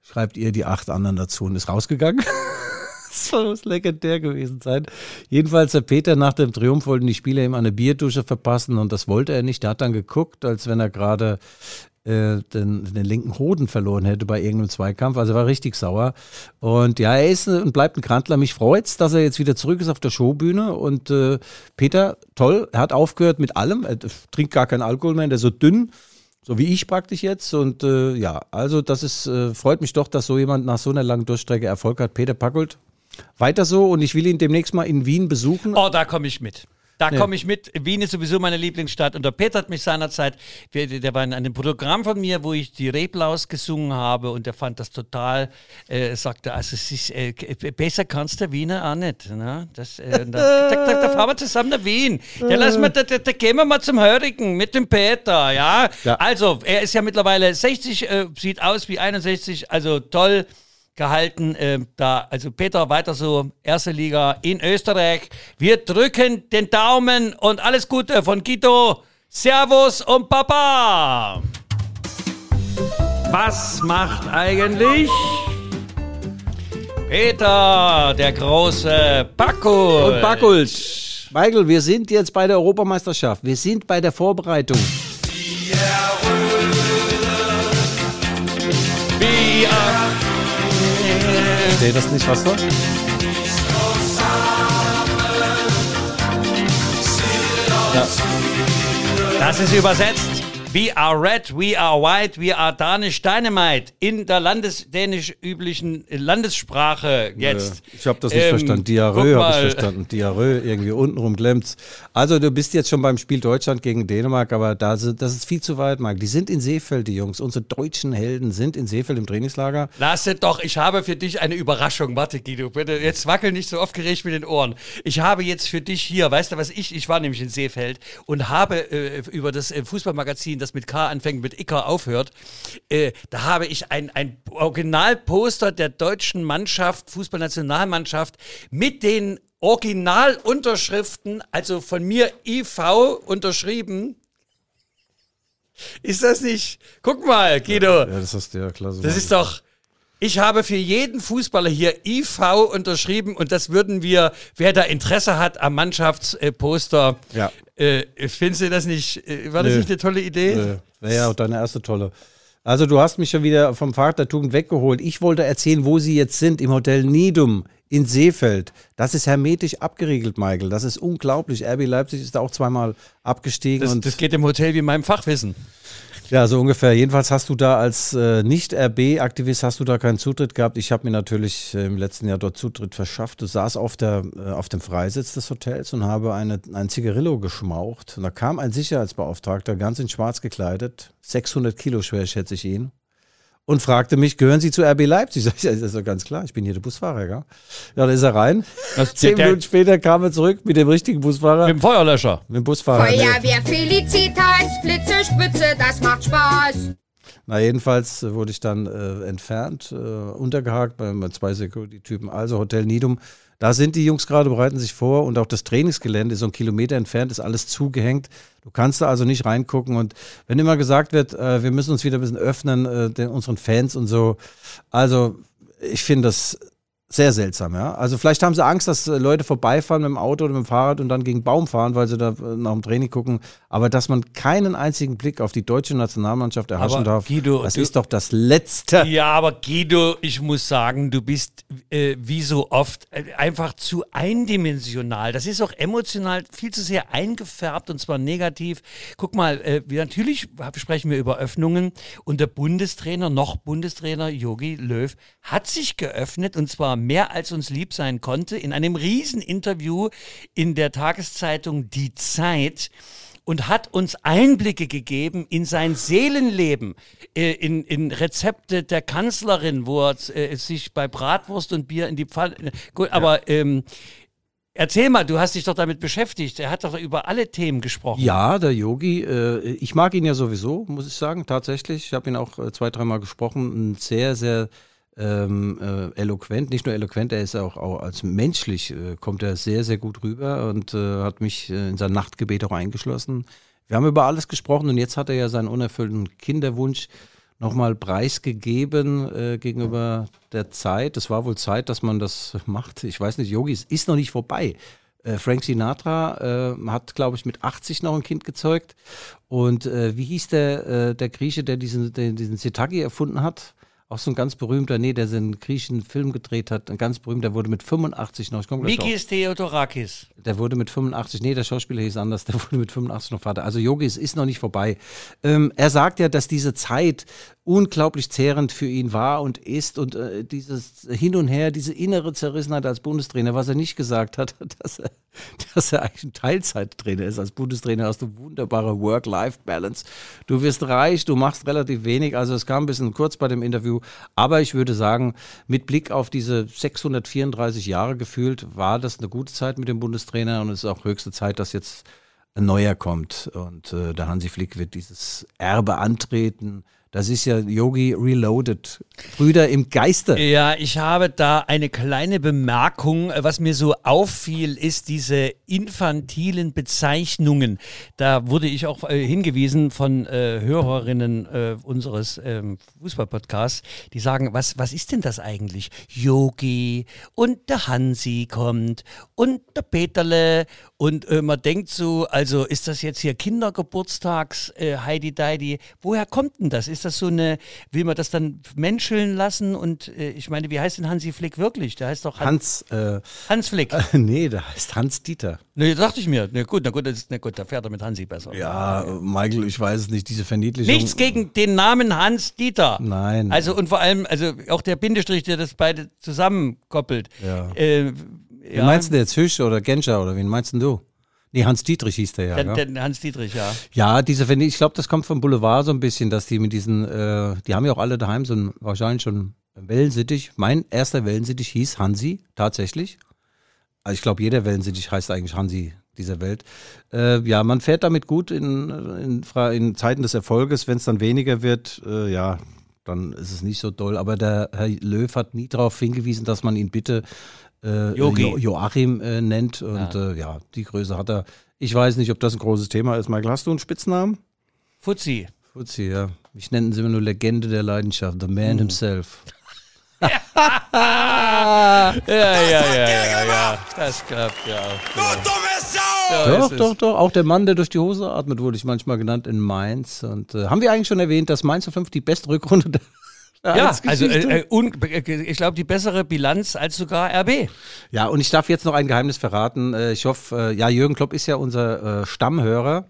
schreibt ihr die acht anderen dazu und ist rausgegangen. Das muss legendär gewesen sein. Jedenfalls, der Peter nach dem Triumph wollten die Spieler ihm eine Bierdusche verpassen und das wollte er nicht. Der hat dann geguckt, als wenn er gerade äh, den, den linken Hoden verloren hätte bei irgendeinem Zweikampf. Also er war richtig sauer. Und ja, er ist äh, und bleibt ein Krantler. Mich freut's, dass er jetzt wieder zurück ist auf der Showbühne. Und äh, Peter, toll, er hat aufgehört mit allem. Er trinkt gar keinen Alkohol mehr, der ist so dünn. So wie ich praktisch jetzt. Und äh, ja, also das ist, äh, freut mich doch, dass so jemand nach so einer langen Durchstrecke Erfolg hat. Peter Packold, weiter so und ich will ihn demnächst mal in Wien besuchen. Oh, da komme ich mit. Da komme ich mit. Wien ist sowieso meine Lieblingsstadt. Und der Peter hat mich seinerzeit, der war in einem Programm von mir, wo ich die Reblaus gesungen habe und der fand das total, äh, sagte, also es ist, äh, k- besser kannst der Wiener auch nicht. Ne? Das, äh, da, da, da, da fahren wir zusammen nach Wien. Da, lassen wir, da, da, da gehen wir mal zum Hörigen mit dem Peter, ja? Ja. Also, er ist ja mittlerweile 60, äh, sieht aus wie 61, also toll gehalten. ähm, da, also Peter, weiter so, erste Liga in Österreich. Wir drücken den Daumen und alles Gute von Guido. Servus und Papa. Was macht eigentlich Peter, der große Paco? Und Packold. Michael, wir sind jetzt bei der Europameisterschaft. Wir sind bei der Vorbereitung. Wir Verstehe das nicht, was da? Das ist übersetzt. We are red, we are white, we are Danish Dynamite. In der landesdänisch üblichen Landessprache jetzt. Ich habe das nicht Ähm, verstanden. Diarrhoe habe ich verstanden. Diarrhoe, irgendwie untenrum klemmt's. Also du bist jetzt schon beim Spiel Deutschland gegen Dänemark, aber da, das ist viel zu weit, Marc. Die sind in Seefeld, die Jungs. Unsere deutschen Helden sind in Seefeld im Trainingslager. Lasse doch, ich habe für dich eine Überraschung. Warte, Guido, bitte, jetzt wackel nicht so aufgeregt mit den Ohren. Ich habe jetzt für dich hier, weißt du was ich, ich war nämlich in Seefeld und habe äh, über das äh, Fußballmagazin, das mit K anfängt, mit Icker aufhört, äh, da habe ich ein, ein Originalposter der deutschen Mannschaft, Fußballnationalmannschaft, mit den Originalunterschriften, also von mir IV unterschrieben. Ist das nicht? Guck mal, Guido. Ja, das ist ja klasse. Das ist doch. Ich habe für jeden Fußballer hier IV unterschrieben und das würden wir, wer da Interesse hat am Mannschaftsposter, Ja. äh, findest du das nicht, äh, war das Nö. nicht eine tolle Idee? Ja auch deine erste tolle. Also du hast mich schon wieder vom Pfad der Tugend weggeholt. Ich wollte erzählen, wo sie jetzt sind, im Hotel Nidum in Seefeld. Das ist hermetisch abgeriegelt, Michael. Das ist unglaublich. RB Leipzig ist da auch zweimal abgestiegen. Das, und das geht im Hotel wie in meinem Fachwissen. ja, so ungefähr. Jedenfalls hast du da als äh, Nicht-RB-Aktivist hast du da keinen Zutritt gehabt. Ich habe mir natürlich äh, im letzten Jahr dort Zutritt verschafft. Du saß auf, der, äh, auf dem Freisitz des Hotels und habe eine, ein Zigarillo geschmaucht. Und da kam ein Sicherheitsbeauftragter, ganz in schwarz gekleidet, 600 Kilo schwer, schätze ich ihn, und fragte mich, gehören Sie zu RB Leipzig? Sag ich, ja, das ist doch ganz klar, ich bin hier der Busfahrer, gell? Ja, da ist er rein. Das- Zehn der- Minuten später kam er zurück mit dem richtigen Busfahrer, Mit dem Feuerlöscher. mit dem Busfahrer. Feuerwehr Felicitas, Flitze, Spitze, das macht Spaß. Na, jedenfalls äh, wurde ich dann äh, entfernt, äh, untergehakt bei, bei zwei Security-Typen. Also Hotel Nidum. Da sind die Jungs gerade, bereiten sich vor und auch das Trainingsgelände ist so einen Kilometer entfernt, ist alles zugehängt. Du kannst da also nicht reingucken. Und wenn immer gesagt wird, äh, wir müssen uns wieder ein bisschen öffnen, äh, den, unseren Fans und so. Also ich finde das Sehr seltsam, ja. Also vielleicht haben sie Angst, dass äh, Leute vorbeifahren mit dem Auto oder mit dem Fahrrad und dann gegen Baum fahren, weil sie da äh, nach dem Training gucken. Aber dass man keinen einzigen Blick auf die deutsche Nationalmannschaft erhaschen Aber darf, Guido, das du- ist doch das Letzte. Ja, aber Guido, ich muss sagen, du bist äh, wie so oft äh, einfach zu eindimensional. Das ist auch emotional viel zu sehr eingefärbt und zwar negativ. Guck mal, äh, wir, natürlich sprechen wir über Öffnungen und der Bundestrainer, noch Bundestrainer Yogi Löw, hat sich geöffnet und zwar mehr als uns lieb sein konnte in einem Rieseninterview in der Tageszeitung Die Zeit und hat uns Einblicke gegeben in sein Seelenleben, äh, in, in Rezepte der Kanzlerin, wo er äh, sich bei Bratwurst und Bier in die Pfanne. Gut, aber ähm, erzähl mal, du hast dich doch damit beschäftigt. Er hat doch über alle Themen gesprochen. Ja, der Yogi, äh, ich mag ihn ja sowieso, muss ich sagen, tatsächlich. Ich habe ihn auch äh, zwei, dreimal gesprochen. Ein sehr, sehr ähm, äh, eloquent, nicht nur eloquent, er ist auch, auch als menschlich, äh, kommt er sehr, sehr gut rüber und äh, hat mich äh, in sein Nachtgebet auch eingeschlossen. Wir haben über alles gesprochen und jetzt hat er ja seinen unerfüllten Kinderwunsch nochmal preisgegeben äh, gegenüber der Zeit. Es war wohl Zeit, dass man das macht. Ich weiß nicht, Yogi, es ist noch nicht vorbei. Äh, Frank Sinatra äh, hat, glaube ich, mit 80 noch ein Kind gezeugt. Und äh, wie hieß der, äh, der Grieche, der diesen, der diesen Setagi erfunden hat? Auch so ein ganz berühmter, nee, der so einen griechischen Film gedreht hat, ein ganz berühmter, der wurde mit 85 noch, ich komme. Mikis Theodorakis. Der wurde mit 85, nee, der Schauspieler hieß anders, der wurde mit 85 noch Vater. Also Yogi, es ist noch nicht vorbei. Ähm, er sagt ja, dass diese Zeit unglaublich zehrend für ihn war und ist und äh, dieses Hin und Her, diese innere Zerrissenheit als Bundestrainer, was er nicht gesagt hat, dass er, dass er eigentlich ein Teilzeittrainer ist. Als Bundestrainer hast du wunderbare Work-Life-Balance. Du wirst reich, du machst relativ wenig. Also es kam ein bisschen kurz bei dem Interview, aber ich würde sagen, mit Blick auf diese 634 Jahre gefühlt, war das eine gute Zeit mit dem Bundestrainer und es ist auch höchste Zeit, dass jetzt ein neuer kommt. Und äh, der Hansi Flick wird dieses Erbe antreten. Das ist ja Yogi Reloaded. Brüder im Geiste. Ja, ich habe da eine kleine Bemerkung. Was mir so auffiel, ist diese infantilen Bezeichnungen. Da wurde ich auch äh, hingewiesen von äh, Hörerinnen äh, unseres ähm, Fußballpodcasts, die sagen, was, was ist denn das eigentlich? Yogi und der Hansi kommt und der Peterle und äh, man denkt so, also ist das jetzt hier Kindergeburtstags äh, Heidi Deidi? Woher kommt denn das? Ist das so eine, will man das dann menscheln lassen? Und äh, ich meine, wie heißt denn Hansi Flick wirklich? Der heißt doch Hans, Hans, äh, Hans Flick. nee, der heißt Hans Dieter. Ne, dachte ich mir. Na gut, na gut, das ist, na gut, da fährt er mit Hansi besser. Ja, Michael, ich weiß es nicht, diese Verniedlichung. Nichts gegen den Namen Hans Dieter. Nein. Also und vor allem, also auch der Bindestrich, der das beide zusammenkoppelt. Ja. Äh, Wen ja, meinst du jetzt, Hüsch oder Genscher oder wen meinst du? Nee, Hans Dietrich hieß der ja. der, gell? der Hans Dietrich, ja. Ja, diese Vernie- ich glaube, das kommt vom Boulevard so ein bisschen, dass die mit diesen, äh, die haben ja auch alle daheim so ein, wahrscheinlich schon Wellensittich. Mein erster Wellensittich hieß Hansi, tatsächlich. Also ich glaube, jeder Wellensittich heißt eigentlich Hansi dieser Welt. Äh, ja, man fährt damit gut in, in, in Zeiten des Erfolges. Wenn es dann weniger wird, äh, ja, dann ist es nicht so doll. Aber der Herr Löw hat nie darauf hingewiesen, dass man ihn bitte äh. Jo Joachim äh, nennt. Und ja. Äh, ja, die Größe hat er. Ich weiß nicht, ob das ein großes Thema ist. Michael, hast du einen Spitznamen? Fuzzi. Fuzzi, ja. Mich nennen sie immer nur Legende der Leidenschaft, the man himself. Ja, ja, ja, ja, ja. Das klappt ja auch. Du dumme Sau! Doch, doch, doch. Auch der Mann, der durch die Hose atmet, wurde ich manchmal genannt in Mainz. Und äh, haben wir eigentlich schon erwähnt, dass Mainz 05 die beste Rückrunde der Ja, also äh, äh, un, ich glaube, die bessere Bilanz als sogar RB. Ja, und ich darf jetzt noch ein Geheimnis verraten. Äh, Ich hoffe, äh, ja, Jürgen Klopp ist ja unser äh, Stammhörer.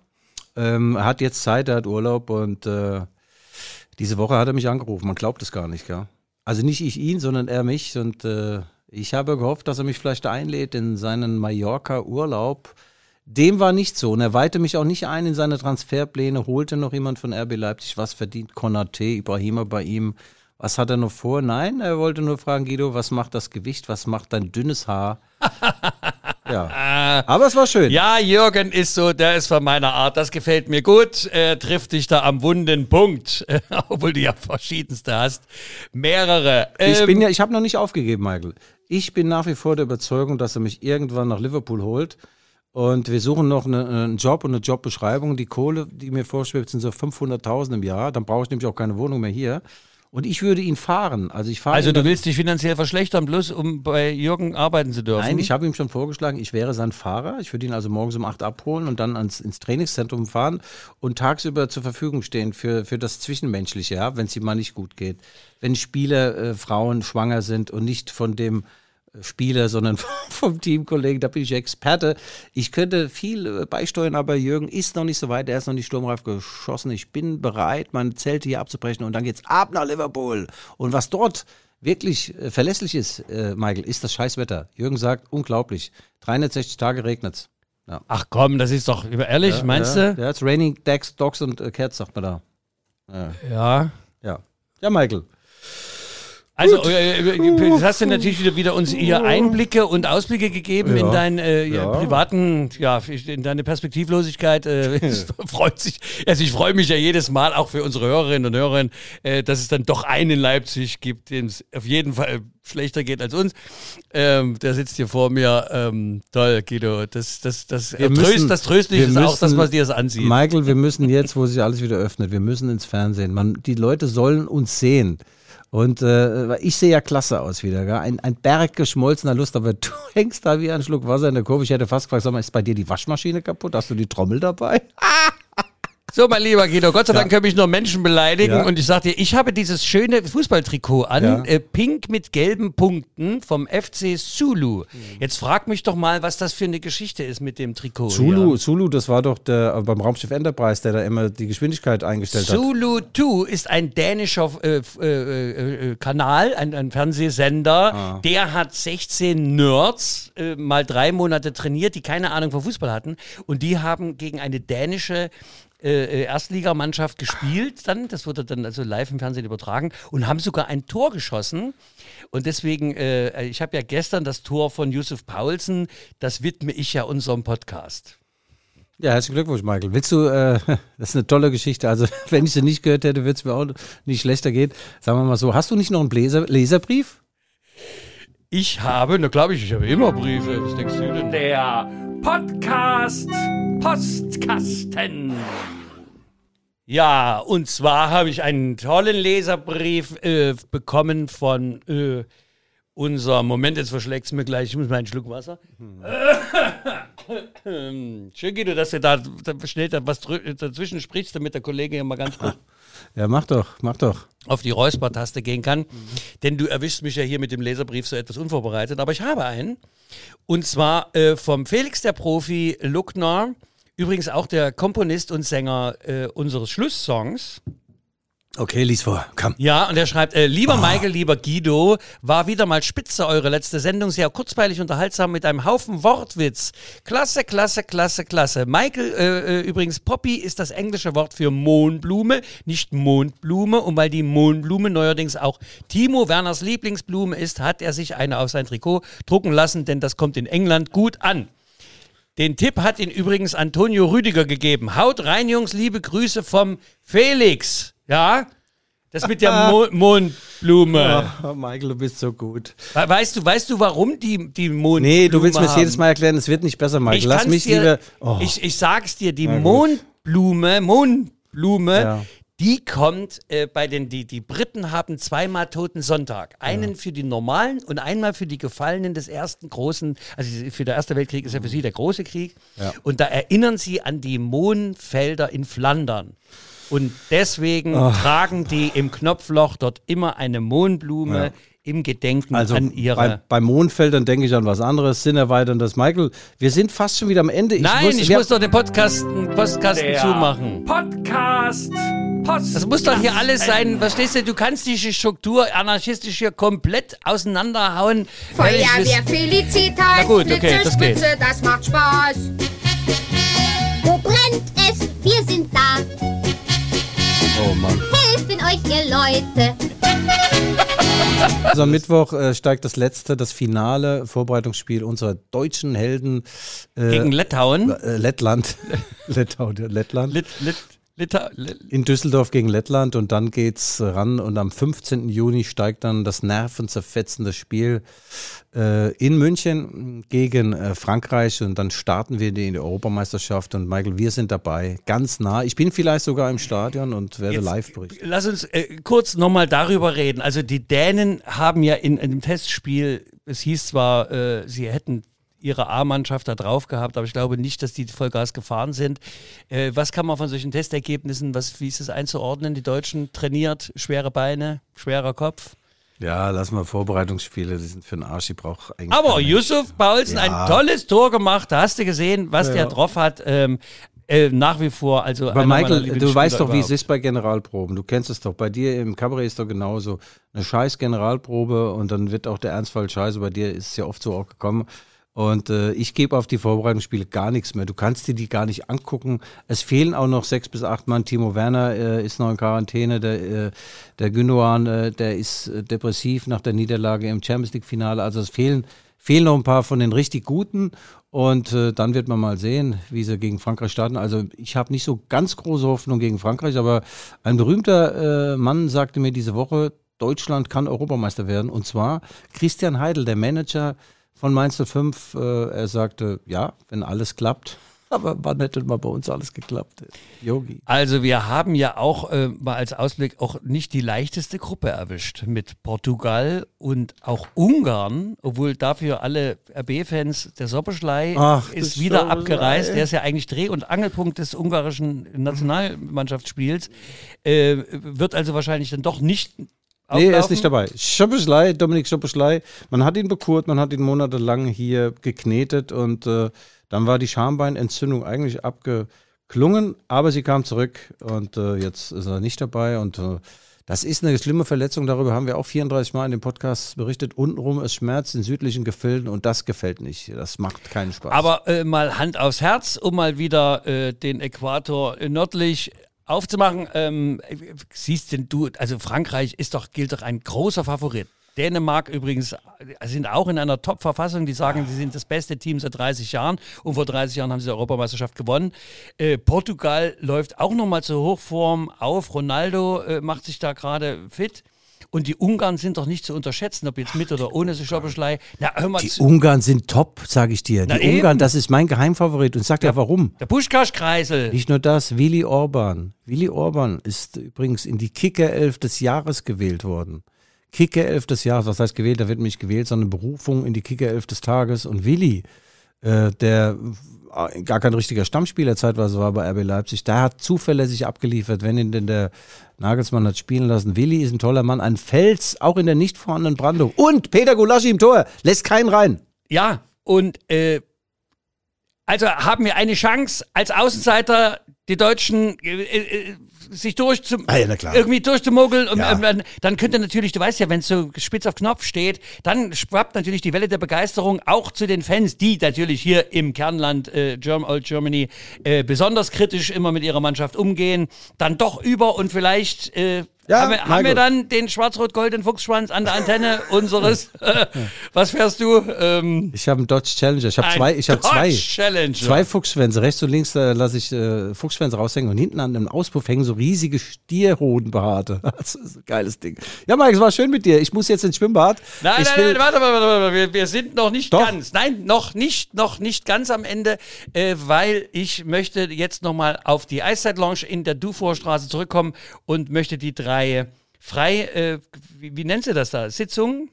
Ähm, er hat jetzt Zeit, er hat Urlaub und äh, diese Woche hat er mich angerufen. Man glaubt es gar nicht, gell? Also nicht ich ihn, sondern er mich. Und äh, ich habe gehofft, dass er mich vielleicht einlädt in seinen Mallorca-Urlaub. Dem war nicht so. Und er weihte mich auch nicht ein in seine Transferpläne, holte noch jemand von RB Leipzig. Was verdient Konate, Ibrahima bei ihm? Was hat er noch vor? Nein, er wollte nur fragen, Guido, was macht das Gewicht? Was macht dein dünnes Haar? ja. Aber es war schön. Ja, Jürgen ist so, der ist von meiner Art. Das gefällt mir gut. Er trifft dich da am wunden Punkt, obwohl du ja verschiedenste hast. Mehrere. Ich Ähm, bin ja, ich habe noch nicht aufgegeben, Michael. Ich bin nach wie vor der Überzeugung, dass er mich irgendwann nach Liverpool holt. Und wir suchen noch eine, einen Job und eine Jobbeschreibung. Die Kohle, die mir vorschwebt, sind so 500.000 im Jahr. Dann brauche ich nämlich auch keine Wohnung mehr hier. Und ich würde ihn fahren. Also ich fahre Also du willst dich finanziell verschlechtern, bloß um bei Jürgen arbeiten zu dürfen? Nein, ich habe ihm schon vorgeschlagen, ich wäre sein Fahrer. Ich würde ihn also morgens um 8 abholen und dann ans, ins Trainingszentrum fahren und tagsüber zur Verfügung stehen für, für das Zwischenmenschliche, ja, wenn es ihm mal nicht gut geht. Wenn Spieler, äh, Frauen schwanger sind und nicht von dem Spieler, sondern vom Teamkollegen, da bin ich Experte. Ich könnte viel äh, beisteuern, aber Jürgen ist noch nicht so weit, er ist noch nicht sturmreif geschossen. Ich bin bereit, meine Zelte hier abzubrechen und dann geht's ab nach Liverpool. Und was dort wirklich äh, verlässlich ist, äh, Michael, ist das Scheißwetter. Jürgen sagt, unglaublich. 360 Tage regnet's. Ja. Ach komm, das ist doch ehrlich, meinst ja, du? Ja, it's raining dogs, dogs und äh, cats, sagt man da. Ja. Ja. Ja, Michael. Also, äh, äh, das hast du natürlich wieder, wieder uns hier Einblicke und Ausblicke gegeben in deinen äh, ja. Ja. privaten, ja, in deine Perspektivlosigkeit. Äh, es freut sich, also ich freue mich ja jedes Mal auch für unsere Hörerinnen und Hörer, äh, dass es dann doch einen in Leipzig gibt, dem es auf jeden Fall schlechter geht als uns. Ähm, der sitzt hier vor mir. Ähm, toll, Guido. Das, das, das, Wir tröst, müssen- das Tröstliche ist wir auch, dass müssen- man dir das ansieht. Michael, wir müssen jetzt, wo sich alles wieder öffnet, wir müssen ins Fernsehen. Man, die Leute sollen uns sehen. Und äh, ich sehe ja klasse aus wieder. Gell? Ein, ein Berg geschmolzener Lust, aber du hängst da wie ein Schluck Wasser in der Kurve. Ich hätte fast gefragt, sag mal, ist bei dir die Waschmaschine kaputt? Hast du die Trommel dabei? So, mein lieber Guido, Gott sei Dank können mich nur Menschen beleidigen. Ja. Und ich sag dir, ich habe dieses schöne Fußballtrikot an, Ja. äh, pink mit gelben Punkten vom FC Zulu. Jetzt frag mich doch mal, was das für eine Geschichte ist mit dem Trikot. Zulu, Ja. Zulu, das war doch der äh, beim Raumschiff Enterprise, der da immer die Geschwindigkeit eingestellt hat. Zulu 2 ist ein dänischer äh, äh, äh, äh, Kanal, ein, ein Fernsehsender. Ah. Der hat 16 Nerds mal drei Monate trainiert, die keine Ahnung von Fußball hatten. Und die haben gegen eine dänische äh, äh, Erstligamannschaft gespielt dann, das wurde dann also live im Fernsehen übertragen und haben sogar ein Tor geschossen und deswegen, äh, ich habe ja gestern das Tor von Yusuf Paulsen, das widme ich ja unserem Podcast. Ja, herzlichen Glückwunsch, Michael. Willst du, äh, das ist eine tolle Geschichte. Also, wenn ich sie nicht gehört hätte, würde es mir auch nicht schlechter gehen. Sagen wir mal so, hast du nicht noch einen Bläser Leserbrief? Ich habe, na glaube ich, ich habe immer Briefe. Was denkst du denn? Der Podcast Postkasten. Ja, und zwar habe ich einen tollen Leserbrief äh, bekommen von äh, unser, Moment, jetzt verschlägt es mir gleich, ich muss mal einen Schluck Wasser. Schön, Guido, dass du da, da schnell da was dazwischen sprichst, damit der Kollege hier mal ganz kurz Ja, mach doch, mach doch. auf die Räuspertaste gehen kann. Denn du erwischst mich ja hier mit dem Leserbrief so etwas unvorbereitet. Aber ich habe einen. Und zwar äh, vom Felix der Profi Luckner. Übrigens auch der Komponist und Sänger äh, unseres Schlusssongs. Okay, lies vor, komm. Ja, und er schreibt, äh, lieber Michael, lieber Guido, war wieder mal spitze eure letzte Sendung, sehr kurzweilig unterhaltsam mit einem Haufen Wortwitz. Klasse, klasse, klasse, klasse. Michael, äh, äh, übrigens, Poppy ist das englische Wort für Mohnblume, nicht Mondblume. Und weil die Mohnblume neuerdings auch Timo Werners Lieblingsblume ist, hat er sich eine auf sein Trikot drucken lassen, denn das kommt in England gut an. Den Tipp hat ihn übrigens Antonio Rüdiger gegeben. Haut rein, Jungs, liebe Grüße vom Felix. Ja? Das mit der Mo Mondblume. Oh, Michael, du bist so gut. We- Weißt du, weißt du, warum die, die Mondblume Nee, du willst mir das jedes Mal erklären, es wird nicht besser, Michael. Ich Lass mich dir, lieber. Oh, ich, ich sag's dir, die. Mondblume, Mondblume, Ja. die kommt äh, bei den, die, die Briten haben zweimal Toten Sonntag. Einen für die Normalen und einmal für die Gefallenen des ersten großen, also für der Erste Weltkrieg ist ja für sie der große Krieg. Ja. Und da erinnern sie an die Mohnfelder in Flandern. Und deswegen tragen die im Knopfloch dort immer eine Mohnblume im Gedenken also an ihre. bei, bei Mondfeldern denke ich an was anderes, sinnerweiterndes. Michael, wir sind fast schon wieder am Ende. Nein, muss, ich muss doch den Podcasten, Postkasten zumachen. Podcast. Post. Das muss doch hier alles sein. Verstehst du? Du kannst die Struktur anarchistisch hier komplett auseinanderhauen. ich Feuerwehr das- Felicitas, Na gut, okay, das geht. Spitze, das macht Spaß. Wo brennt es? Wir sind da. Oh Mann. Helfen euch, ihr Leute. Also am Mittwoch äh, steigt das letzte, das finale Vorbereitungsspiel unserer deutschen Helden äh, Gegen Litauen. äh, Lettland. Lettau, der Lettland. Lit, Lit, Lita Li- in Düsseldorf gegen Lettland und dann geht's ran und am 15. Juni steigt dann das nervenzerfetzende Spiel äh, in München gegen äh, Frankreich und dann starten wir in die Europameisterschaft und Michael, wir sind dabei, ganz nah. Ich bin vielleicht sogar im Stadion und werde Jetzt, live berichten. Lass uns äh, kurz nochmal darüber reden. Also die Dänen haben ja in, in dem Testspiel, es hieß zwar, äh, sie hätten ihre A-Mannschaft da drauf gehabt, aber ich glaube nicht, dass die Vollgas gefahren sind. Äh, was kann man von solchen Testergebnissen, was, wie ist es einzuordnen? Die Deutschen trainiert, schwere Beine, schwerer Kopf. Ja, lass mal Vorbereitungsspiele, die sind für den Arsch, die braucht eigentlich. Aber. Yusuf Paulsen, Ja. ein tolles Tor gemacht. Da hast du gesehen, was der drauf hat. Ähm, äh, nach wie vor, also Aber Michael, du weißt doch, wie es überhaupt. ist bei Generalproben. Du kennst es doch. Bei dir im Kabarett ist doch genauso. Eine scheiß Generalprobe und dann wird auch der Ernstfall scheiße. Bei dir ist es ja oft so auch gekommen. Und äh, ich gebe auf die Vorbereitungsspiele gar nichts mehr. Du kannst dir die gar nicht angucken. Es fehlen auch noch sechs bis acht Mann. Timo Werner äh, ist noch in Quarantäne. Der, äh, der Gündogan, äh, der ist äh, depressiv nach der Niederlage im Champions League-Finale. Also es fehlen, fehlen noch ein paar von den richtig Guten. Und äh, dann wird man mal sehen, wie sie gegen Frankreich starten. Also ich habe nicht so ganz große Hoffnung gegen Frankreich, aber ein berühmter äh, Mann sagte mir diese Woche, Deutschland kann Europameister werden. Und zwar Christian Heidel, der Manager von Mainz 05. Äh, er sagte, ja, wenn alles klappt. Aber wann hätte mal bei uns alles geklappt? Yogi. Also wir haben ja auch äh, mal als Ausblick auch nicht die leichteste Gruppe erwischt mit Portugal und auch Ungarn, obwohl dafür alle RB-Fans der Soppeschlei Ach, ist der wieder Soppeschlei. abgereist. Der ist ja eigentlich Dreh- und Angelpunkt des ungarischen Nationalmannschaftsspiels. Äh, wird also wahrscheinlich dann doch nicht Nee, er ist nicht dabei. Schoppeschlei, Dominik Schoppeschlei. Man hat ihn bekurt, man hat ihn monatelang hier geknetet und äh, dann war die Schambeinentzündung eigentlich abgeklungen, aber sie kam zurück und äh, jetzt ist er nicht dabei und äh, das ist eine schlimme Verletzung, darüber haben wir auch 34 Mal in dem Podcast berichtet. Untenrum, es schmerzt in südlichen Gefilden und das gefällt nicht. Das macht keinen Spaß. Aber äh, mal Hand aufs Herz, um mal wieder äh, den Äquator nördlich aufzumachen. Ähm, siehst denn du, also Frankreich ist doch, gilt doch ein großer Favorit. Dänemark übrigens äh, sind auch in einer Top-Verfassung. Die sagen, sie sind das beste Team seit 30 Jahren und vor 30 Jahren haben sie die Europameisterschaft gewonnen. Äh, Portugal läuft auch nochmal zur Hochform auf. Ronaldo äh, macht sich da gerade fit. Und die Ungarn sind doch nicht zu unterschätzen, ob jetzt mit oder ohne Schoppeschlei. Na, hör mal die zu. Ungarn sind top, sage ich dir. Die Na eben. Ungarn, das ist mein Geheimfavorit und sag dir warum. Der Puschkasch-Kreisel. Nicht nur das, Willi Orban. Willi Orban ist übrigens in die Kicker-Elf des Jahres gewählt worden. Kicker-Elf des Jahres, was heißt gewählt? Da wird nicht gewählt, sondern Berufung in die Kicker-Elf des Tages. Und Willi, äh, der äh, gar kein richtiger Stammspieler zeitweise war bei RB Leipzig, der hat zuverlässig abgeliefert, wenn ihn denn der Nagelsmann hat spielen lassen. Willi ist ein toller Mann, ein Fels, auch in der nicht vorhandenen Brandung. Und Peter Gulaschi im Tor, lässt keinen rein. Ja, und äh, also haben wir eine Chance, als Außenseiter die Deutschen äh, äh, sich durchzu Ah ja, irgendwie durchzumogeln. Und Ja. ähm, dann, dann könnte natürlich, du weißt ja, wenn es so spitz auf Knopf steht, dann schwappt natürlich die Welle der Begeisterung auch zu den Fans, die natürlich hier im Kernland äh, Germ Old Germany äh, besonders kritisch immer mit ihrer Mannschaft umgehen, dann doch über und vielleicht äh, Ja, haben, wir, haben wir dann den schwarz-rot-goldenen Fuchsschwanz an der Antenne unseres. was fährst du? Ähm, Ich habe einen Dodge Challenger. Ich habe zwei, ich habe zwei. Challenger. Zwei Fuchsschwänze. Rechts und links äh, lasse ich äh, Fuchsschwänze raushängen und hinten an einem Auspuff hängen so riesige Stierhodenbehaarte. Das ist ein geiles Ding. Ja, Mike, es war schön mit dir. Ich muss jetzt ins Schwimmbad. Nein, ich nein, nein, warte, warte, warte, warte. Wir, wir sind noch nicht Doch. ganz. Nein, noch nicht, noch nicht ganz am Ende, äh, weil ich möchte jetzt nochmal auf die Eiszeit-Lounge in der Dufourstraße zurückkommen und möchte die drei frei, äh, wie, wie nennt sie das da? Sitzungen?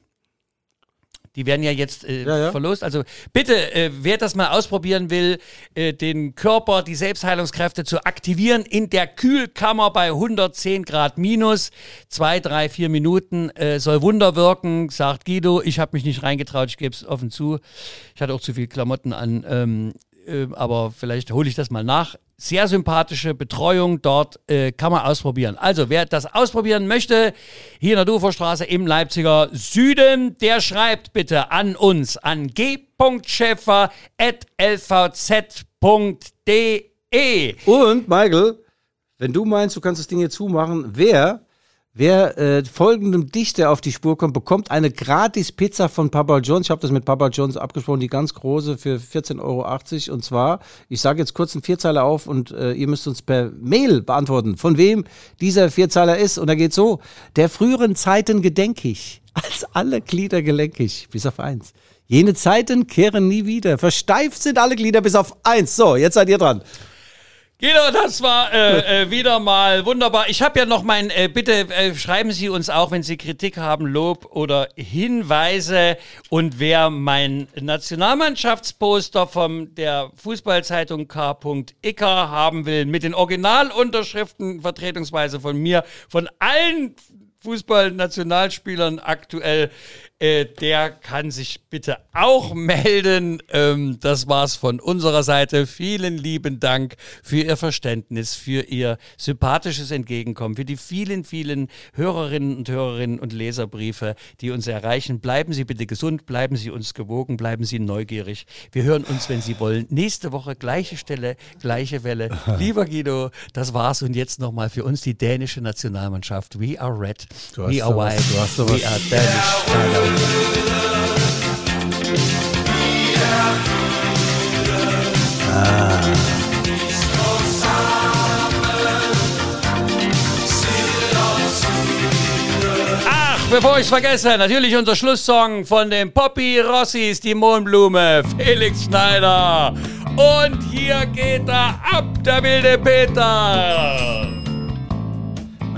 Die werden ja jetzt äh, Ja, ja. verlost. Also bitte, äh, wer das mal ausprobieren will, äh, den Körper, die Selbstheilungskräfte zu aktivieren in der Kühlkammer bei 110 Grad minus, zwei, drei, vier Minuten, äh, soll Wunder wirken, sagt Guido. Ich habe mich nicht reingetraut, ich gebe es offen zu. Ich hatte auch zu viel Klamotten an, ähm, äh, aber vielleicht hole ich das mal nach. Sehr sympathische Betreuung dort äh, kann man ausprobieren. Also, wer das ausprobieren möchte, hier in der Duferstraße im Leipziger Süden, der schreibt bitte an uns an g.schäfer.lvz.de. und, Michael, wenn du meinst, du kannst das Ding hier zumachen, wer, Wer äh, folgendem Dichter auf die Spur kommt, bekommt eine gratis Pizza von Papa John's. Ich habe das mit Papa John's abgesprochen, die ganz große für 14,80 Euro. Und zwar, ich sage jetzt kurz einen Vierzeiler auf und äh, ihr müsst uns per Mail beantworten, von wem dieser Vierzeiler ist. Und da geht so, der früheren Zeiten gedenkig, als alle Glieder gelenkig, bis auf eins. Jene Zeiten kehren nie wieder. Versteift sind alle Glieder bis auf eins. So, jetzt seid ihr dran. Guido, das war äh, äh, wieder mal wunderbar. Ich habe ja noch mein, äh, bitte äh, schreiben Sie uns auch, wenn Sie Kritik haben, Lob oder Hinweise. Und wer mein Nationalmannschaftsposter von der Fußballzeitung K.Icker haben will, mit den Originalunterschriften, vertretungsweise von mir, von allen Fußballnationalspielern aktuell, äh, der kann sich bitte auch melden. Ähm, das war's von unserer Seite. Vielen lieben Dank für Ihr Verständnis, für Ihr sympathisches Entgegenkommen, für die vielen, vielen Hörerinnen und Hörerinnen und Leserbriefe, die uns erreichen. Bleiben Sie bitte gesund, bleiben Sie uns gewogen, bleiben Sie neugierig. Wir hören uns, wenn Sie wollen, nächste Woche gleiche Stelle, gleiche Welle. Lieber Guido, das war's und jetzt nochmal für uns die dänische Nationalmannschaft. We are red, we are white, we are Danish. Bevor ich vergesse, natürlich unser Schlusssong von den Poppy Rossis, die Mohnblume, Felix Schneider. Und hier geht er ab, der wilde Peter.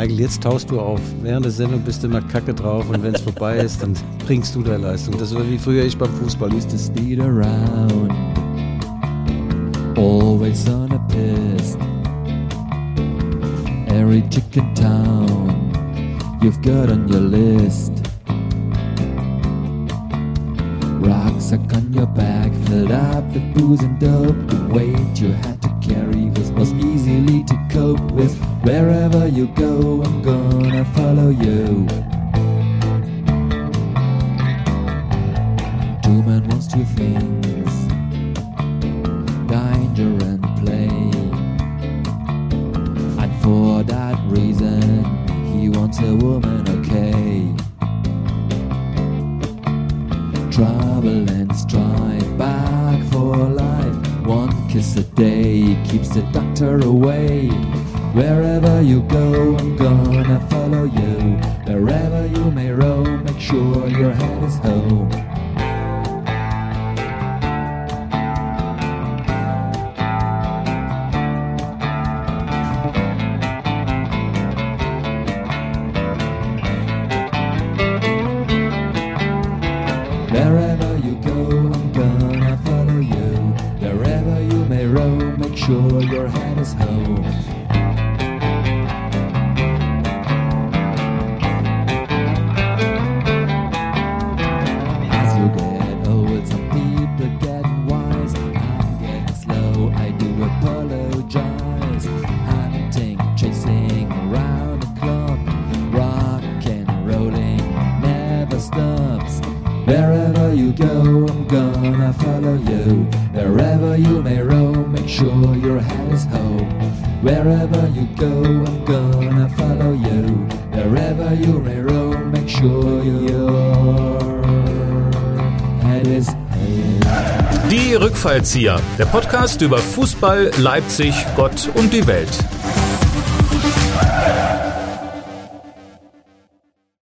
Michael, jetzt tauchst du auf. Während der Sendung bist du immer kacke drauf und wenn es vorbei ist, dann bringst du deine Leistung. Das war wie früher ich beim Fußball. used to speed around, always on a piss. Every chicken town you've got on your list. Rucksack on your back, filled up with booze and dope. The weight you had to carry was, was easily to cope with. Wherever you go, I'm gonna follow you. Two men wants two things danger and play. And for that reason, he wants a woman, okay. Trouble and strife, back for life. Kiss a day keeps the doctor away. Wherever you go, I'm gonna follow you. Wherever you may roam, make sure your head is home. Die Rückfallzieher, der Podcast über Fußball, Leipzig, Gott und die Welt.